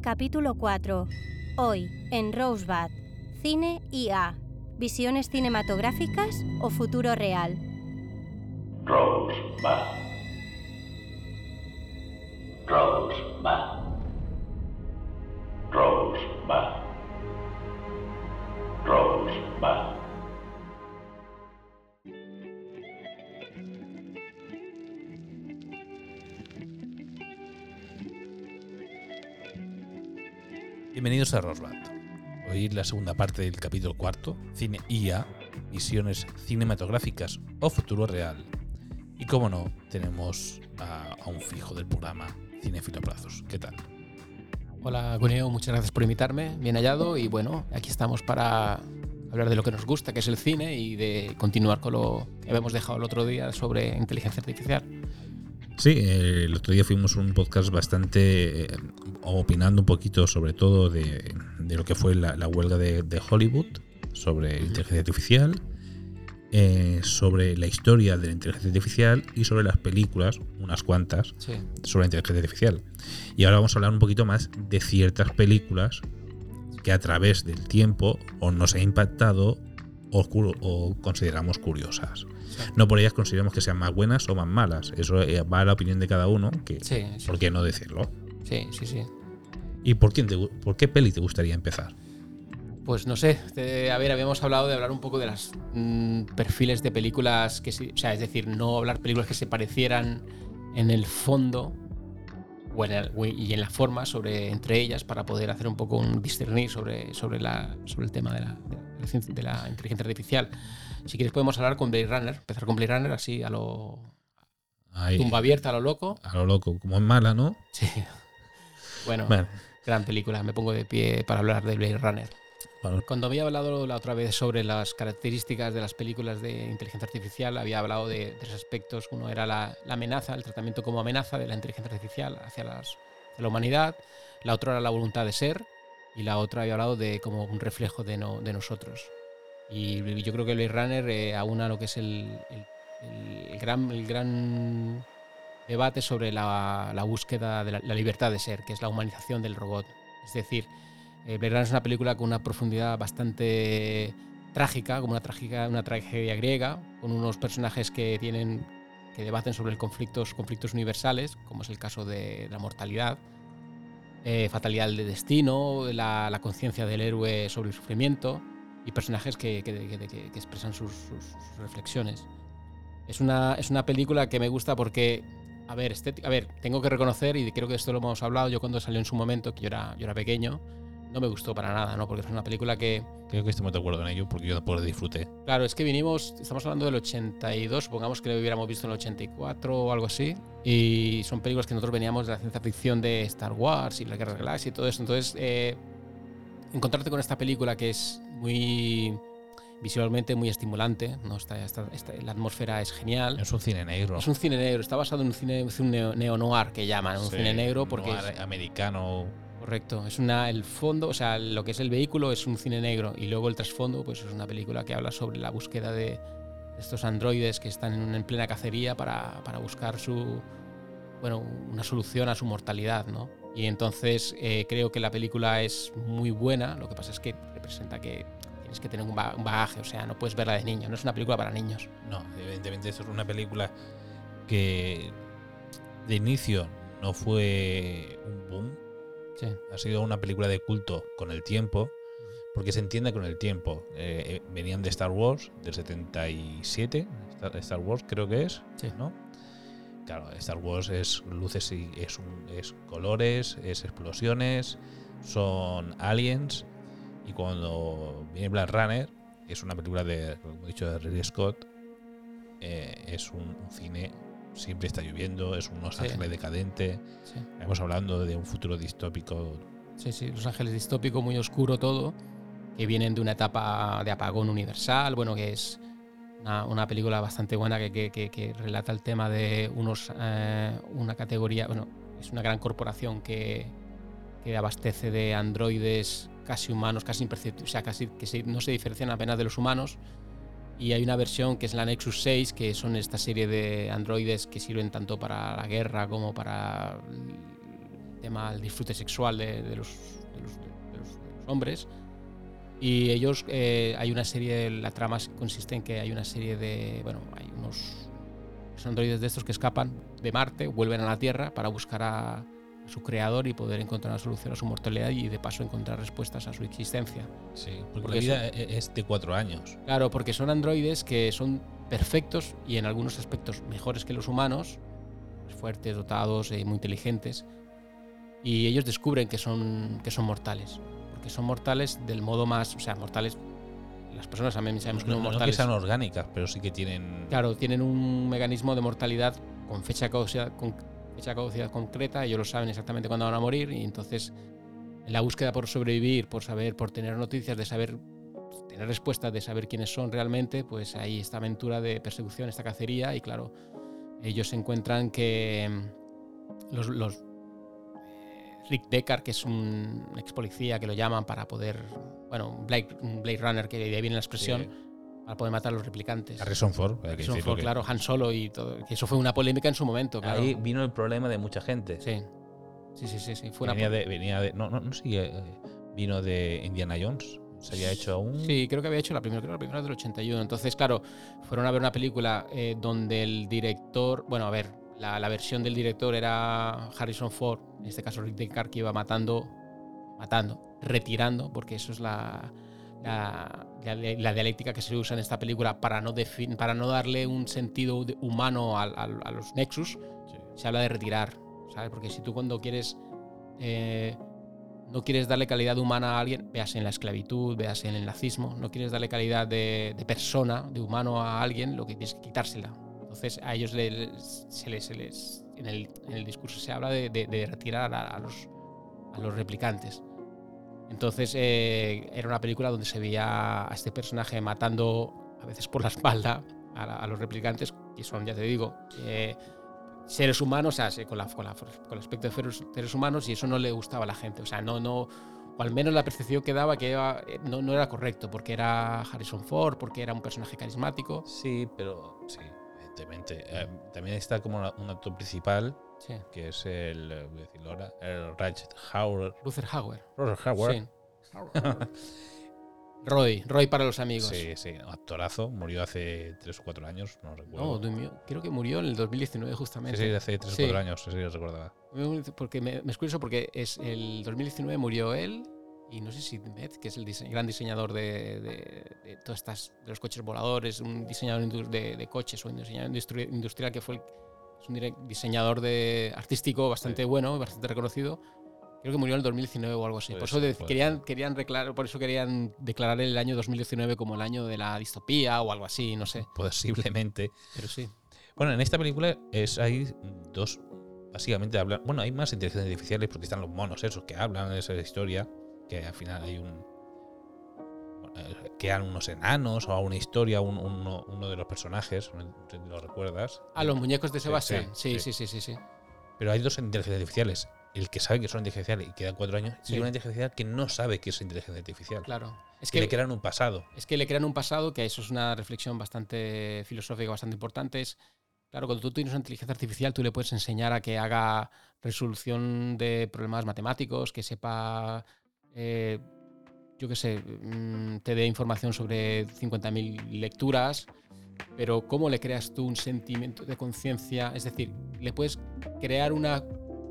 Capítulo 4. Hoy, en Rosebud. Cine IA. ¿Visiones cinematográficas o futuro real? Rosebud. Rosebud. Bienvenidos a Rosbad. Hoy la segunda parte del capítulo cuarto, Cine IA, visiones cinematográficas o futuro real. Y como no, tenemos a, a un fijo del programa, Cinefilo Brazos. ¿Qué tal? Hola, Guneo, muchas gracias por invitarme. Bien hallado. Y bueno, aquí estamos para hablar de lo que nos gusta, que es el cine, y de continuar con lo que habíamos dejado el otro día sobre inteligencia artificial. Sí, eh, el otro día fuimos un podcast bastante eh, opinando un poquito sobre todo de, de lo que fue la, la huelga de, de Hollywood sobre inteligencia artificial, eh, sobre la historia de la inteligencia artificial y sobre las películas, unas cuantas, Sí. sobre la inteligencia artificial. Y ahora vamos a hablar un poquito más de ciertas películas que a través del tiempo o nos ha impactado o, cu- o consideramos curiosas. No por ellas consideramos que sean más buenas o más malas. Eso eh, va a la opinión de cada uno, que sí, ¿por qué no decirlo? sí, sí, sí. ¿Y por, quién te por qué peli te gustaría empezar? Pues no sé, te- a ver, habíamos hablado de hablar un poco de los perfiles de películas que o sea, es decir, no hablar películas que se parecieran en el fondo o en el- o- y en la forma sobre entre ellas para poder hacer un poco un discernir sobre, sobre, la, sobre el tema de la, de la de la inteligencia artificial. Si quieres podemos hablar con Blade Runner, empezar con Blade Runner así a lo Ahí, tumba abierta, a lo loco. a lo loco, como es mala, ¿no? Sí. Bueno, Bueno, gran película, me pongo de pie para hablar de Blade Runner. bueno, Cuando había hablado la otra vez sobre las características de las películas de inteligencia artificial, había hablado de tres aspectos. Uno era la, la amenaza, el tratamiento como amenaza de la inteligencia artificial hacia, las, hacia la humanidad. La otra era la voluntad de ser. Y la otra había hablado de como un reflejo de, no- de nosotros. Y yo creo que Blade Runner eh, aúna lo que es el, el- el gran, el gran debate sobre la, la búsqueda de la, la libertad de ser, que es la humanización del robot. Es decir, eh, Blade Runner es una película con una profundidad bastante trágica, como una, trágica, una tragedia griega, con unos personajes que tienen que debaten sobre el conflictos, conflictos universales, como es el caso de la mortalidad, eh, fatalidad del destino, la, la conciencia del héroe sobre el sufrimiento y personajes que- que- que- que expresan sus, sus- sus reflexiones. Es una, es una película que me gusta porque, a ver, estéti- a ver, tengo que reconocer, y creo que esto lo hemos hablado, yo cuando salió en su momento, que yo era, yo era pequeño, no me gustó para nada, ¿no? Porque es una película que, creo que estamos de acuerdo en ello porque yo tampoco la disfruté. claro, es que vinimos, estamos hablando del 82, supongamos que lo hubiéramos visto en el 84 o algo así, y son películas que nosotros veníamos de la ciencia ficción de Star Wars y la Guerra de las Galaxias y todo eso, entonces eh, encontrarte con esta película que es muy visualmente muy estimulante, ¿no? Está, está- está- la atmósfera es genial. Es un cine negro. Es un cine negro, está basado en un cine un neo, neo-noir que llaman, un Sí, cine negro porque noir es, americano. correcto, es una el fondo, o sea, lo que es el vehículo es un cine negro y luego el trasfondo pues es una película que habla sobre la búsqueda de estos androides que están en, en plena cacería para, para buscar su bueno, una solución a su mortalidad, ¿no? Y entonces eh, creo que la película es muy buena, lo que pasa es que representa que tienes que tener un ba- un bagaje, o sea, no puedes verla de niño, no es una película para niños. No, evidentemente eso es una película que de inicio no fue un boom. Sí. Ha sido una película de culto con el tiempo, porque se entiende con el tiempo. Eh, eh, venían de Star Wars, del 77, Star, Star Wars creo que es, Sí. ¿no? Claro, Star Wars es luces y es, un- es colores, es explosiones, son aliens. Y cuando viene Black Runner, es una película de, como he dicho, de Ridley Scott, eh, es un, un cine, siempre está lloviendo, es un Los Sí. Ángeles decadente. Sí. Estamos hablando de un futuro distópico. Sí, sí, Los Ángeles distópico, muy oscuro todo, que vienen de una etapa de apagón universal, bueno, que es una, una película bastante buena que, que- que- que relata el tema de unos eh, una categoría, bueno, es una gran corporación que, que abastece de androides casi humanos, casi imperceptibles, o sea, casi que no se diferencian apenas de los humanos. Y hay una versión que es la Nexus 6, que son esta serie de androides que sirven tanto para la guerra como para tema del disfrute sexual de, los, hombres. Y ellos, eh, hay una serie, la trama consiste en que hay una serie de, bueno, hay unos androides de estos que escapan de Marte, vuelven a la Tierra para buscar a su creador y poder encontrar una solución a su mortalidad y de paso encontrar respuestas a su existencia. Sí, porque, Porque la vida e- es de cuatro años. Claro, porque son androides que son perfectos y en algunos aspectos mejores que los humanos, fuertes, dotados, eh, muy inteligentes. Y ellos descubren que son, que son mortales. Porque son mortales del modo más. O sea, mortales. Las personas también sabemos que No, son no que mortales. sean orgánicas, pero sí que tienen. Claro, tienen un mecanismo de mortalidad con fecha caducidad, con fecha de caducidad concreta, ellos lo saben exactamente cuándo van a morir y entonces en la búsqueda por sobrevivir, por saber, por tener noticias, de saber, tener respuestas, de saber quiénes son realmente, pues ahí esta aventura de persecución, esta cacería y claro, ellos encuentran que mm, los, eh, Rick Deckard, que es un ex policía que lo llaman para poder, bueno, Blade, Blade Runner, que de ahí viene la expresión. Para poder matar a los replicantes. Harrison Ford, hay que Harrison Ford, que- claro, Han Solo y todo. que eso fue una polémica en su momento, claro. Ahí vino el problema de mucha gente. Sí. Sí, sí, sí, sí. Fue una venía, de, venía de. No, no, no sé eh, vino de Indiana Jones. Se había hecho aún. Sí, creo que había hecho la primera, creo que la primera del 81. Entonces, claro, fueron a ver una película eh, donde el director, bueno, a ver, la, la versión del director era Harrison Ford, en este caso Rick Deckard, que iba matando, matando, retirando, porque eso es la, la, la- la dialéctica que se usa en esta película para no, para no darle un sentido humano a los Nexus. Sí. se habla de retirar, ¿sabes? Porque si tú cuando quieres eh, no quieres darle calidad humana a alguien, veas en la esclavitud, veas en el nazismo, no quieres darle calidad de, de persona, de humano a alguien, lo que tienes que quitársela. Entonces a ellos se les, se les- en, el, en el discurso se habla de, de- de retirar a, a los, a los replicantes. Entonces eh, era una película donde se veía a este personaje matando a veces por la espalda a, los replicantes, que son, ya te digo, eh, seres humanos, o con, el aspecto de seres, humanos, y eso no le gustaba a la gente. O sea, no, no, o al menos la percepción que daba que iba- eh, no, era correcto, porque era Harrison Ford, porque era un personaje carismático. Sí, pero sí, evidentemente. También está como un actor principal, Sí. que es el, eh, voy a decirlo ahora, el Ratchet Howard. Luther Hauer. Robert Howard. Sí. Roy, Roy para los amigos. Sí, sí, actorazo. Murió hace 3 o 4 años, no No, recuerdo. Mío, creo que murió en el 2019 sí, justamente. sí, hace 3 Sí. o 4 años, sí, sí, recordaba. Porque me, me es curioso porque es el 2019 murió él y no sé si Met, que es el dise- gran diseñador de, de, de todas estas de los coches voladores, un diseñador de, de coches o un diseñador industri- industrial que fue el- es un diseñador de artístico bastante bueno, bastante reconocido. Creo que murió en el 2019 o algo así. Puede por eso ser, de- puede querían, querían declarar, por eso querían declarar el año 2019 como el año de la distopía o algo así, no sé. Posiblemente. Pero sí. Bueno, en esta película es hay dos, básicamente hablan, bueno, hay más inteligencias artificiales porque están los monos esos que hablan de esa historia, que al final hay un eh, quedan unos enanos o una historia, un- uno, uno de los personajes, lo recuerdas. A los muñecos de Sebastián. sí, Sí, sí. sí, sí. Pero hay dos inteligencias artificiales. El que sabe que son inteligencias artificiales y queda cuatro años, Sí. y una inteligencia artificial que no sabe que es inteligencia artificial. Claro. Es que que le crean un pasado. Es que le crean un pasado, que eso es una reflexión bastante filosófica, bastante importante. Es, claro, cuando tú tienes una inteligencia artificial, tú le puedes enseñar a que haga resolución de problemas matemáticos, que sepa, eh, yo qué sé, mm, te dé información sobre 50.000 lecturas, pero ¿cómo le creas tú un sentimiento de conciencia? Es decir, le puedes crear una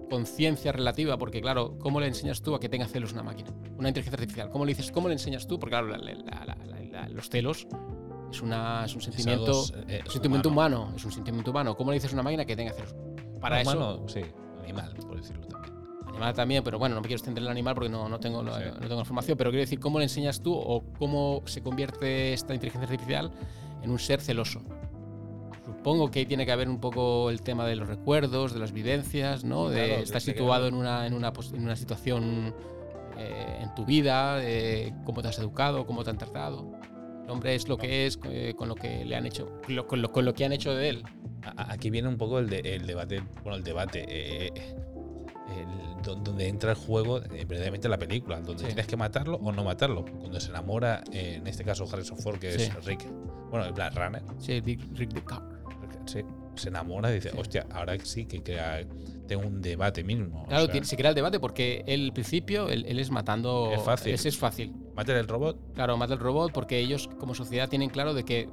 conciencia relativa, porque claro, ¿cómo le enseñas tú a que tenga celos una máquina? Una inteligencia artificial. ¿Cómo le dices, cómo le enseñas tú? Porque claro, la- los celos es, una, es un sentimiento, Es algo, eh, un sentimiento humano. es un sentimiento humano. ¿Cómo le dices a una máquina que tenga celos? Para eso, sí, animal, por decirlo también. Animal también, pero bueno, no me quiero extender el animal porque no, no, tengo, la- Sí. no tengo información, pero quiero decir, ¿cómo le enseñas tú o cómo se convierte esta inteligencia artificial en un ser celoso? Supongo que ahí tiene que haber un poco el tema de los recuerdos, de las vivencias, ¿no? Sí, de claro, estar que situado queda- en una, en una, en una situación eh, en tu vida, de cómo te has educado, cómo te han tratado. El hombre es lo que es eh, con lo que le han hecho, lo- con, lo, con lo que han hecho de él. Aquí viene un poco el, de- el debate, bueno, el debate, eh, el- donde entra el juego, eh, verdaderamente la película, donde Sí. tienes que matarlo o no matarlo. Cuando se enamora, eh, en este caso Harrison Ford, que Sí. es Rick, bueno, el Black Runner, Sí, Rick, Rick Deckard. sí, se enamora y dice, hostia, ahora sí que crea, tengo un debate mínimo. o Claro, sea, tiene- se crea el debate porque al principio él, él es matando. Es fácil. Ese es fácil. Mátale el robot. Claro, mata el robot porque ellos como sociedad tienen claro de que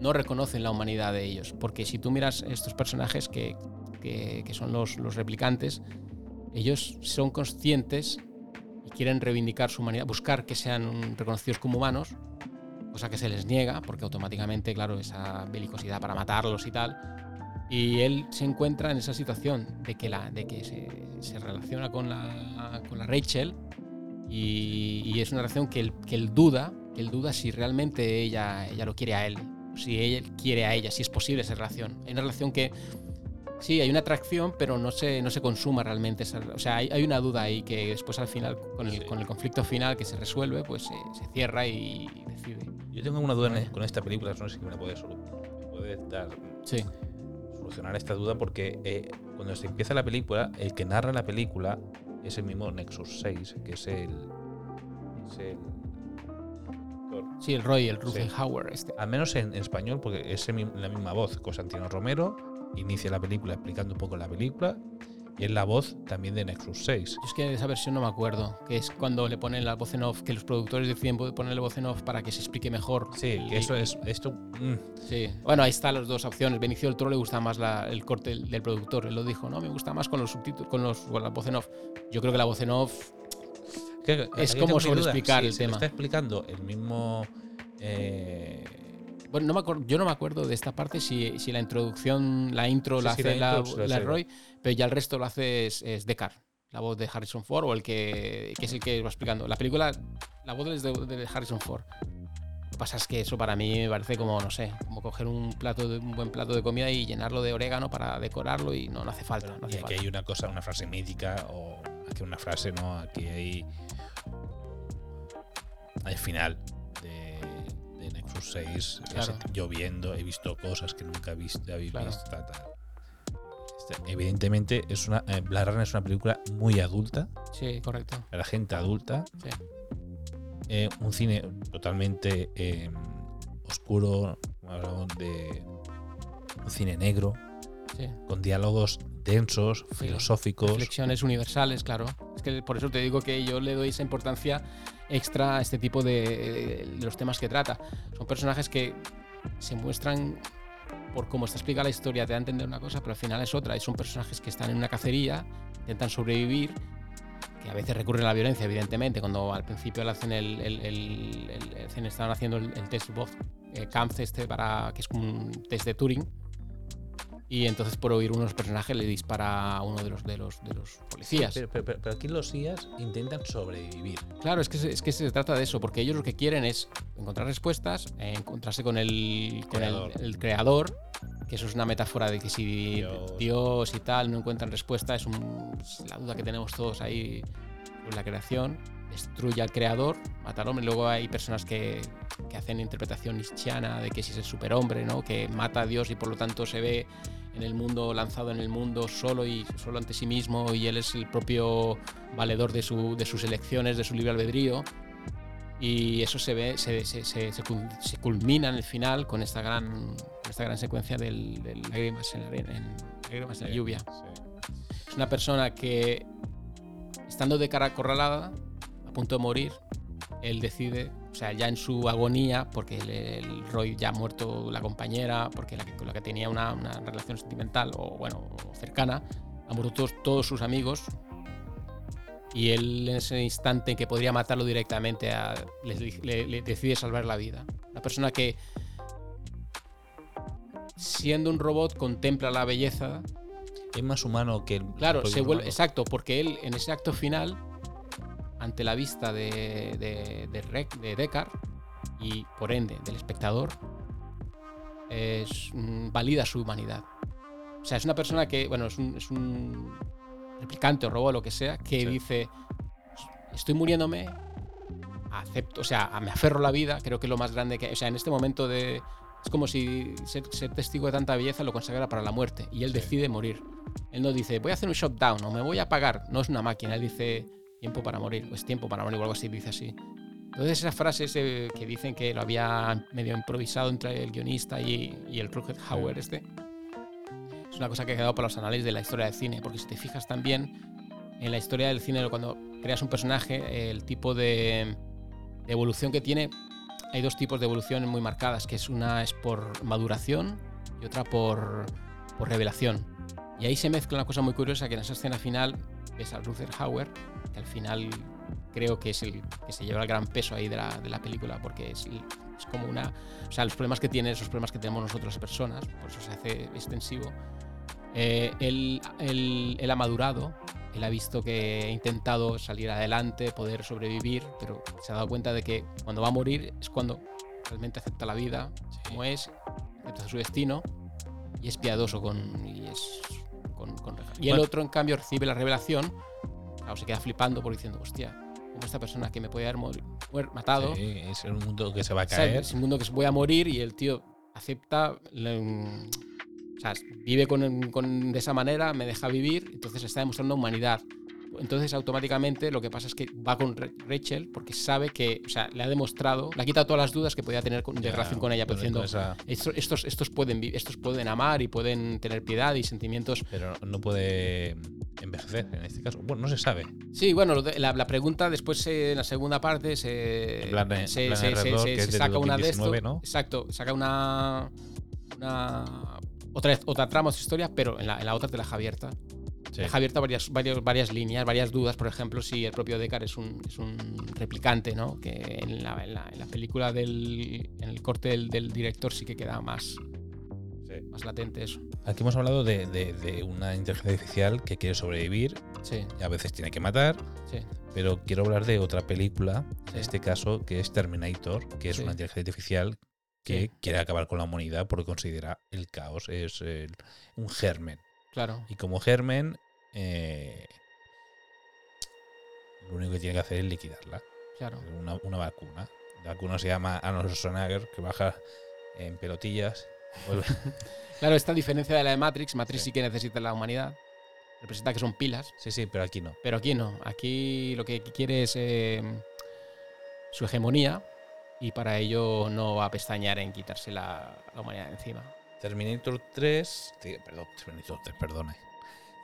no reconocen la humanidad de ellos. Porque si tú miras estos personajes que, que- que son los, los replicantes, ellos son conscientes y quieren reivindicar su humanidad, buscar que sean reconocidos como humanos, cosa que se les niega porque automáticamente, claro, esa belicosidad para matarlos y tal. Y él se encuentra en esa situación de que, la, de que se, se relaciona con la, con la Rachel y, y es una relación que él, que él duda, que él duda si realmente ella, ella lo quiere a él, si él quiere a ella, si es posible esa relación. Hay una relación que sí, hay una atracción, pero no se, no se consuma realmente. Esa, o sea, hay, hay una duda ahí que después al final, con el, Sí. con el conflicto final que se resuelve, pues se, se cierra y decide. Yo tengo una duda con esta película, no sé si me la puedes, puedes dar, Sí, solucionar esta duda, porque eh, cuando se empieza la película, el que narra la película es el mismo Nexus 6, que es el. es el actor. sí, el Roy, el Ruben Sí. Hauer, este. Al menos en, en español, porque es el la misma voz. Constantino Romero inicia la película explicando un poco la película. Y es la voz también de Nexus 6. Yo es que de esa versión no me acuerdo, que es cuando le ponen la voz en off, que los productores deciden ponerle voz en off para que se explique mejor. Sí, que eso es. Esto. mm, Sí. Bueno, ahí están las dos opciones. Benicio del Toro le gusta más la- el corte del, del productor. Él lo dijo, no, me gusta más con los subtítulos, con, los, con la voz en off. Yo creo que la voz en off. que- Es como duda. sobreexplicar Si el se lo tema. está explicando el mismo. eh, Bueno, no me acuerdo, yo no me acuerdo de esta parte si, si la introducción, la intro Sí, la sí, hace la. Roy, pero ya el resto lo hace es, es Deckard, la voz de Harrison Ford, o el que, que es el que va explicando. La película, la voz es de, de Harrison Ford. Lo que pasa es que eso para mí me parece como, no sé, como coger un plato de, un buen plato de comida y llenarlo de orégano para decorarlo y no, no hace falta. No y aquí falta. hay una cosa, una frase mítica, o aquí una frase, ¿no? Aquí hay. Al final de Nexus 6, Claro. es lloviendo, he visto cosas que nunca visto, habéis Claro. visto. Este, Evidentemente, es una, eh, Blade Runner es una película muy adulta, Sí, correcto. para gente adulta. Sí. Eh, un cine totalmente eh, oscuro, de un cine negro, Sí. con diálogos densos, filosóficos. Reflexiones universales, claro. Es que por eso te digo que yo le doy esa importancia extra a este tipo de, de los temas que trata. Son personajes que se muestran por cómo está explicada la historia, te da a entender una cosa, pero al final es otra. Y son personajes que están en una cacería, intentan sobrevivir, que a veces recurren a la violencia, evidentemente. Cuando al principio le hacen el, el, el- estaban haciendo el, test Vogt, eh, Kampf este para que es como un test de Turing. Y entonces por oír unos personajes le dispara a uno de los, de los, de los policías. Pero, pero- pero- pero aquí los IAS intentan sobrevivir. Claro, es que, se- es que se trata de eso, porque ellos lo que quieren es encontrar respuestas, eh, encontrarse con el, con el- Creador. el creador, que eso es una metáfora de que si Dios. Dios, y tal no encuentran respuesta, es, un- es la duda que tenemos todos ahí con la creación, destruye al creador, mata al hombre, luego hay personas que, que hacen interpretación nietzscheana de que si es el superhombre, ¿no? que mata a Dios y por lo tanto se ve en el mundo, lanzado en el mundo solo y solo ante sí mismo y él es el propio valedor de, su, de sus elecciones, de su libre albedrío. Y eso se ve, se, se, se- se cul- se culmina en el final con esta gran, con esta gran secuencia del, del lágrimas en la, en lágrimas en la lluvia. Es una persona que, estando de cara acorralada, a punto de morir, él decide, o sea, ya en su agonía, porque el, el Roy ya ha muerto la compañera, porque la con la que tenía una, una relación sentimental o, bueno, cercana, han muerto todos, todos sus amigos. Y él en ese instante en que podría matarlo directamente, a- le, le- le decide salvar la vida. Una persona que, siendo un robot, contempla la belleza Es más humano que el. Claro, el se propio vuelve, humano. exacto, porque él en ese acto final, ante la vista de, de, de, Rec- de Deckard y por ende del espectador, es, mm, valida su humanidad. O sea, es una persona que, bueno, es un, es un replicante o robot, lo que sea, que Sí. dice, estoy muriéndome, acepto, o sea, me aferro a la vida, creo que es lo más grande que, o sea, en este momento de, es como si ser, ser testigo de tanta belleza lo consagrara para la muerte y él Sí. decide morir. Él no dice, voy a hacer un shutdown o me voy a apagar, no es una máquina, él dice, tiempo para morir, o es tiempo para morir o algo así, dice así. Entonces esas frases eh, que dicen que lo había medio improvisado entre el guionista y, y el Hauer este, una cosa que ha quedado para los análisis de la historia del cine, porque si te fijas también en la historia del cine, cuando creas un personaje, el tipo de, de evolución que tiene, hay dos tipos de evolución muy marcadas, que es una es por maduración y otra por, por revelación. Y ahí se mezcla una cosa muy curiosa que en esa escena final ves a Ruther Hauer, que al final creo que es el que se lleva el gran peso ahí de la, de la película, porque es, es como una... O sea, los problemas que tiene, esos problemas que tenemos nosotros las personas, por eso se hace extensivo. Eh, él, él- él ha madurado, él ha visto que ha intentado salir adelante, poder sobrevivir, pero se ha dado cuenta de que cuando va a morir es cuando realmente acepta la vida como es, acepta su destino y es piadoso con... Y, es, con, con- y el Bueno. otro, en cambio, recibe la revelación, claro, se queda flipando por diciendo, hostia, como esta persona que me puede haber matado, Sí, es un mundo que se va a caer. Es un mundo que voy a morir y el tío acepta, la- mm, o sea, vive con, con- de esa manera, me deja vivir, entonces está demostrando humanidad. Entonces automáticamente lo que pasa es que va con Ra- Rachel porque sabe que, o sea, le ha demostrado, le ha quitado todas las dudas que podía tener con- de Ya, relación con ella, pero diciendo, esa- estos, estos, estos, pueden, estos pueden amar y pueden tener piedad y sentimientos. pero no puede envejecer en este caso. Bueno, no se sabe. Sí, bueno, la, la pregunta después eh, en la segunda parte se, En plan, se, en plan se- se- R2, se- que es se del saca una de esto. 2019, ¿no? Exacto, saca una, una otra, otra trama, otra historia, pero en la, en la otra te la deja abierta. Sí. Deja abierta varias, varias, varias líneas, varias dudas. Por ejemplo, si el propio Deckard es un, es un replicante, ¿no? Que en la, en la- en la película del. En el corte del, del director sí que queda más, Sí. más latente eso. Aquí hemos hablado de, de- de una inteligencia artificial que quiere sobrevivir Sí, y a veces tiene que matar, sí. pero quiero hablar de otra película, en este caso, que es Terminator, que es Sí. una inteligencia artificial que Sí. quiere acabar con la humanidad porque considera el caos es el- un germen. Claro. Y como germen, eh, lo único que tiene que hacer es liquidarla. Claro. Una, una vacuna. La vacuna se llama Arnold Schwarzenegger, que baja en pelotillas. vuelve- Claro, esta diferencia de la de Matrix, Matrix Sí. sí que necesita la humanidad. Representa que son pilas. sí, sí, pero aquí no. Pero aquí no. Aquí lo que quiere es eh, su hegemonía y para ello no va a pestañear en quitarse la, la humanidad de encima. Terminator 3, sí, perdón, Terminator 3, perdona.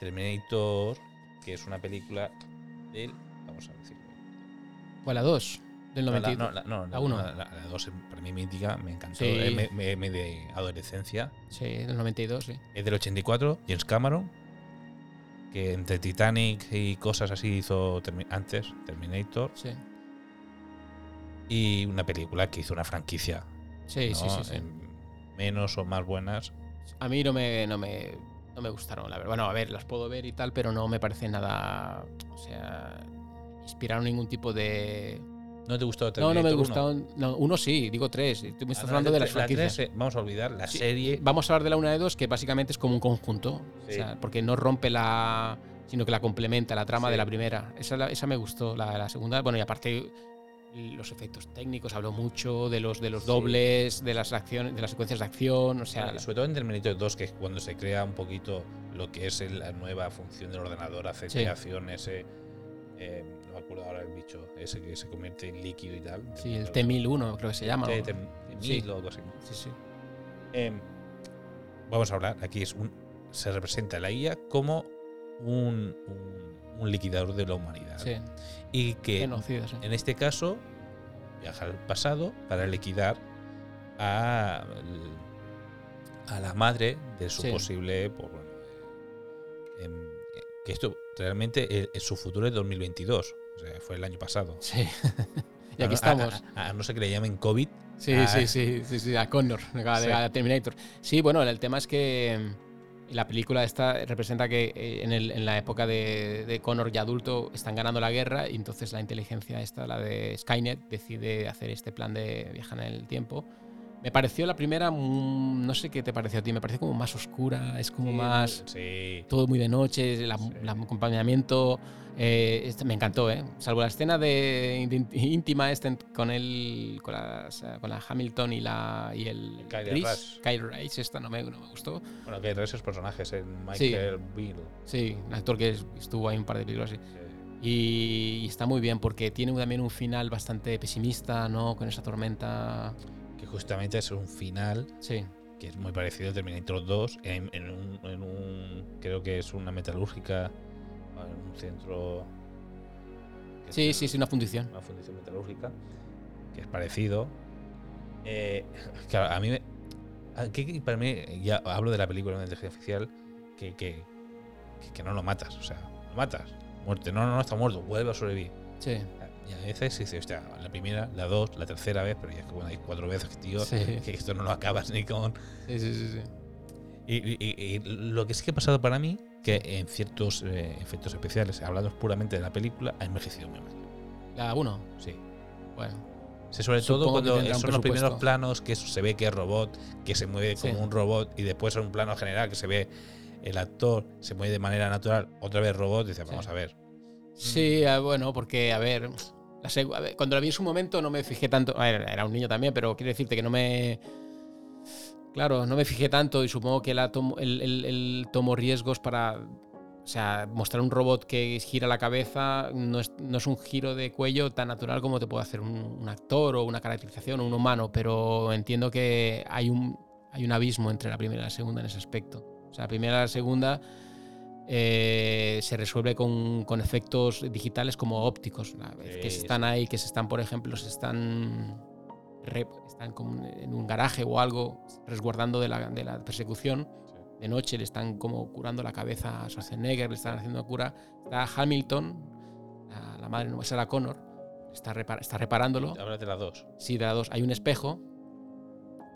Terminator, que es una película del, vamos a decirlo. O la 2 del No, la, 92. no, la, no, La uno. La, la- la dos, para mí mítica, me encantó. Sí. eh, me, me- me de adolescencia. Sí, del 92, sí. Es del 84, James Cameron, que entre Titanic y cosas así hizo Termi- antes Terminator. Sí, Y una película que hizo una franquicia. sí, sí, ¿no? sí, sí. En menos o más buenas. A mí no me, no me, no me gustaron, la verdad. Bueno, a ver, las puedo ver y tal, pero no me parece nada. O sea, inspiraron ningún tipo de. ¿No te gustó No, Terminator no me 1? gustaron. No, uno sí, digo tres. Tú me estás Ah, hablando de las la franquicias. vamos a olvidar la Sí, serie. Vamos a hablar de la 1 de 2, que básicamente es como un conjunto. O sea, porque no rompe la. sino que la complementa, la trama Sí. de la primera. Esa, la- esa me gustó, la, la segunda. Bueno, y aparte los efectos técnicos, habló mucho de los de los Sí. dobles, de las acciones, de las secuencias de acción. O sea, sobre todo en Terminator 2, que es cuando se crea un poquito lo que es la nueva función del ordenador, hace Sí. creación, ese. eh, no me acuerdo ahora el bicho, ese que se convierte en líquido y tal. sí, el T-1001 creo que se llama. T- ¿no? T- Sí. T-1000 o algo así. Sí, sí. Em, vamos a hablar, aquí es un, se representa la IA como un, un- un liquidador de la humanidad. Sí, Y que genocida, sí. en este caso viaja al pasado para liquidar a, a la madre de su Sí. posible. bueno, em, que esto realmente eh, su futuro es 2022. O sea, fue el año pasado. Sí. y aquí estamos. A, a- a no ser que le llamen COVID. Sí, sí, sí, sí, sí, a Connor, a, Sí. a Terminator. Sí, bueno, el tema es que mm, la película esta representa que eh, en, el- en la época de, de Connor ya adulto están ganando la guerra y entonces la inteligencia esta, la de Skynet, decide hacer este plan de viajar en el tiempo. Me pareció la primera, no sé qué te pareció a ti, me pareció como más oscura, es como Sí, más Sí. todo muy de noche, la- Sí. el acompañamiento. eh, este- me encantó, ¿eh? Salvo la escena de, de íntima esta en- con el, con, eh, con la Hamilton y la y el Kyle Reese. Kyle Reese, esta no me, no me gustó. Bueno, que hay esos personajes en. Michael Bill. Sí, un actor que es- estuvo ahí un par de películas así. Y, y está muy bien porque tiene también un final bastante pesimista, ¿no? Con esa tormenta. Que justamente es un final Sí, que es muy parecido a Terminator 2, en, en un, en un- creo que es una metalúrgica, en un centro... Sí, sí, sí, una fundición. una fundición metalúrgica, que es parecido. Eh, claro, a mí, me- aquí para mí, ya hablo de la película de inteligencia artificial, que, que, que- que no lo matas, o sea, lo matas, muerte, no, no, no está muerto, vuelve a sobrevivir. Sí. Y a veces dices, hostia, la primera, la dos, la tercera vez, pero ya es que bueno, hay cuatro veces, tío, Sí. que esto no lo acabas ni con. Sí, sí, sí, sí. Y, y- y- y lo que sí que ha pasado para mí, que en ciertos eh, efectos especiales, hablando puramente de la película, ha envejecido muy mal. La 1. Sí. Bueno. Sí, sobre todo cuando son los primeros planos que se ve que es robot, que se mueve Sí. como un robot, y después en un plano general que se ve el actor se mueve de manera natural, otra vez robot, dice, vamos Sí. a ver. Sí, ah, bueno, porque, a ver, cuando la vi en su momento no me fijé tanto. Era un niño también, pero quiero decirte que no me. Claro, no me fijé tanto y supongo que la tomo- el, tomó riesgos para. O sea, mostrar un robot que gira la cabeza no es, no es un giro de cuello tan natural como te puede hacer un, un actor o una caracterización o un humano, pero entiendo que hay un, hay un abismo entre la primera y la segunda en ese aspecto. O sea, la primera y la segunda eh, se resuelve con, con efectos digitales como ópticos, vez que Sí, están ahí, que se están, por ejemplo, se están, re- están como en un garaje o algo resguardando de la, de la persecución. De noche le están como curando la cabeza a Schwarzenegger, le están haciendo cura. Está Hamilton, la, la madre no Sarah Connor, está, repar- está reparándolo. Hablas de las dos. Sí, de la dos. Hay un espejo.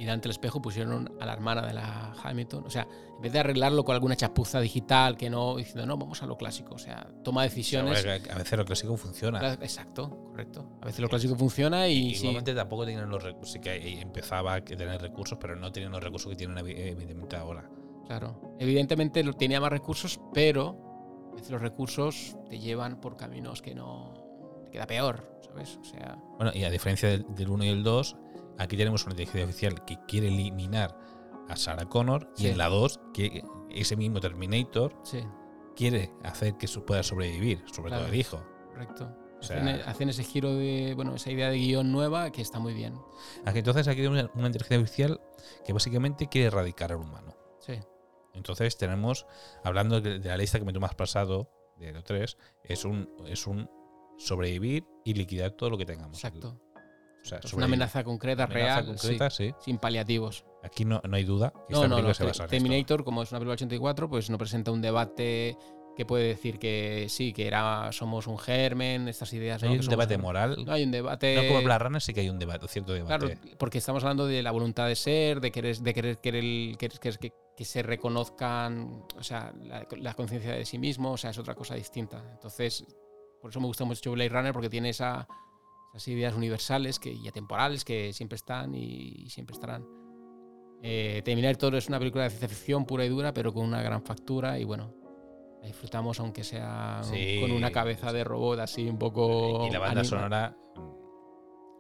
Y delante del espejo pusieron a la hermana de la Hamilton. O sea, en vez de arreglarlo con alguna chapuza digital, que no, diciendo, no, vamos a lo clásico. O sea, toma decisiones. A veces lo clásico funciona. Exacto, correcto. A veces lo clásico funciona y sí. Igualmente tampoco tienen los recursos. Sí que empezaba a tener recursos, pero no tienen los recursos que tienen evi- evidentemente ahora. Claro. Evidentemente tenía más recursos, pero a veces los recursos te llevan por caminos que no. te queda peor, ¿sabes? O sea. Bueno, y a diferencia del, del 1 y el 2, aquí tenemos una inteligencia artificial que quiere eliminar a Sarah Connor y en la 2, que ese mismo Terminator Sí, quiere hacer que su- pueda sobrevivir, sobre Claro. todo el hijo. correcto. O sea- hacen, hacen ese giro de. Bueno, esa idea de guion nueva que está muy bien. Aquí, entonces aquí tenemos una, una inteligencia artificial que básicamente quiere erradicar al humano. Sí. Entonces tenemos, hablando de de la lista que me tú has pasado, de los tres, es un, es un sobrevivir y liquidar todo lo que tengamos. Exacto. O sea, Es una amenaza concreta, Amenaza real, concreta, sí. sí, sin paliativos. Aquí no, no hay duda que No, esta no, no. se basa. Terminator, como es una película 84, pues no presenta un debate que puede decir que sí, que era, somos un germen, estas ideas. No ¿no? hay Que un debate moral. No hay un debate. No como Blade Runner sí que hay un debate, cierto debate. Claro, porque estamos hablando de la voluntad de ser, de querer, de querer, querer- querer- que, que- que se reconozcan, o sea, la, la conciencia de sí mismo, o sea, es otra cosa distinta. Entonces, por eso me gusta mucho Blade Runner, porque tiene esa- esas ideas universales que, y atemporales que siempre están y, siempre estarán. Eh, Terminator es una película de ciencia ficción pura y dura, pero con una gran factura y bueno, la disfrutamos aunque sea Sí, con una cabeza de robot así un poco... y la banda anima- sonora,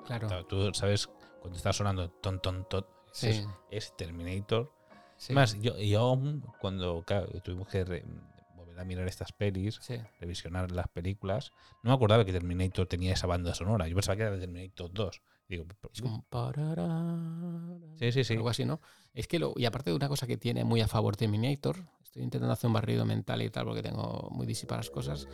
Claro, tú sabes, cuando está sonando ton, ton, ton, sí. es, es Terminator. sí, Más, yo, yo cuando claro, tuvimos que re- mirar estas pelis, sí. revisionar las películas, no me acordaba que Terminator tenía esa banda sonora. Yo pensaba que era de Terminator 2. Digo, Es como Sí, sí, sí. algo así, ¿no? Es que lo, y aparte de una cosa que tiene muy a favor Terminator, estoy intentando hacer un barrido mental y tal porque tengo muy disipadas cosas,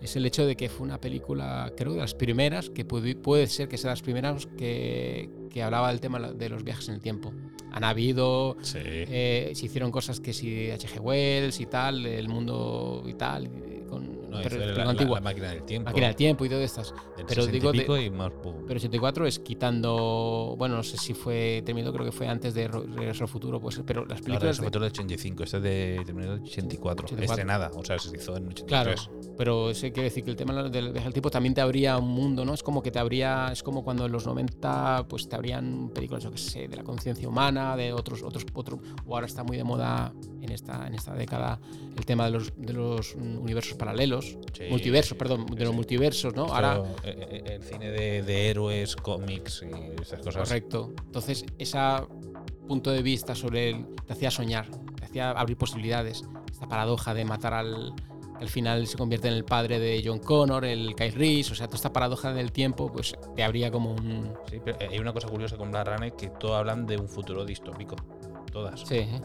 es el hecho de que fue una película, creo de las primeras, que puede, puede ser que sea de las primeras que, que hablaba del tema de los viajes en el tiempo. Han habido, Sí. eh, se hicieron cosas que si H.G. Wells y tal, el mundo y tal, eh, con No, pero- la, antigua, la máquina del tiempo. máquina del tiempo y todo estas. pero 60 y digo de- y más. Pero 84 es quitando. Bueno, no sé si fue. Terminator, creo que fue antes de Regreso al Futuro, pues. Pero las No, películas. Regreso de- al Futuro del 85, este es de Terminator 84, 84. estrenada, o sea, se hizo en 83. Claro, pero eso quiere decir que el tema del viaje al tiempo también te abría un mundo, ¿no? Es como que te abría, es como cuando en los 90 pues te abrían películas, yo que sé, de la conciencia humana, de otros, otros, otros, o ahora está muy de moda en esta, en esta década el tema de los, de los universos paralelos, Sí, multiversos, sí, perdón, de los multiversos, ¿no? Esto, Ahora, eh, eh, el cine de, de héroes, cómics y esas cosas. Correcto. Entonces, ese punto de vista sobre él te hacía soñar, te hacía abrir posibilidades. Esta paradoja de matar al. al final se convierte en el padre de John Connor, el Kyle Reese, o sea, toda esta paradoja del tiempo, pues te abría como un. Sí, pero hay una cosa curiosa con Blade Runner que todos hablan de un futuro distópico. todas. Sí, Ah,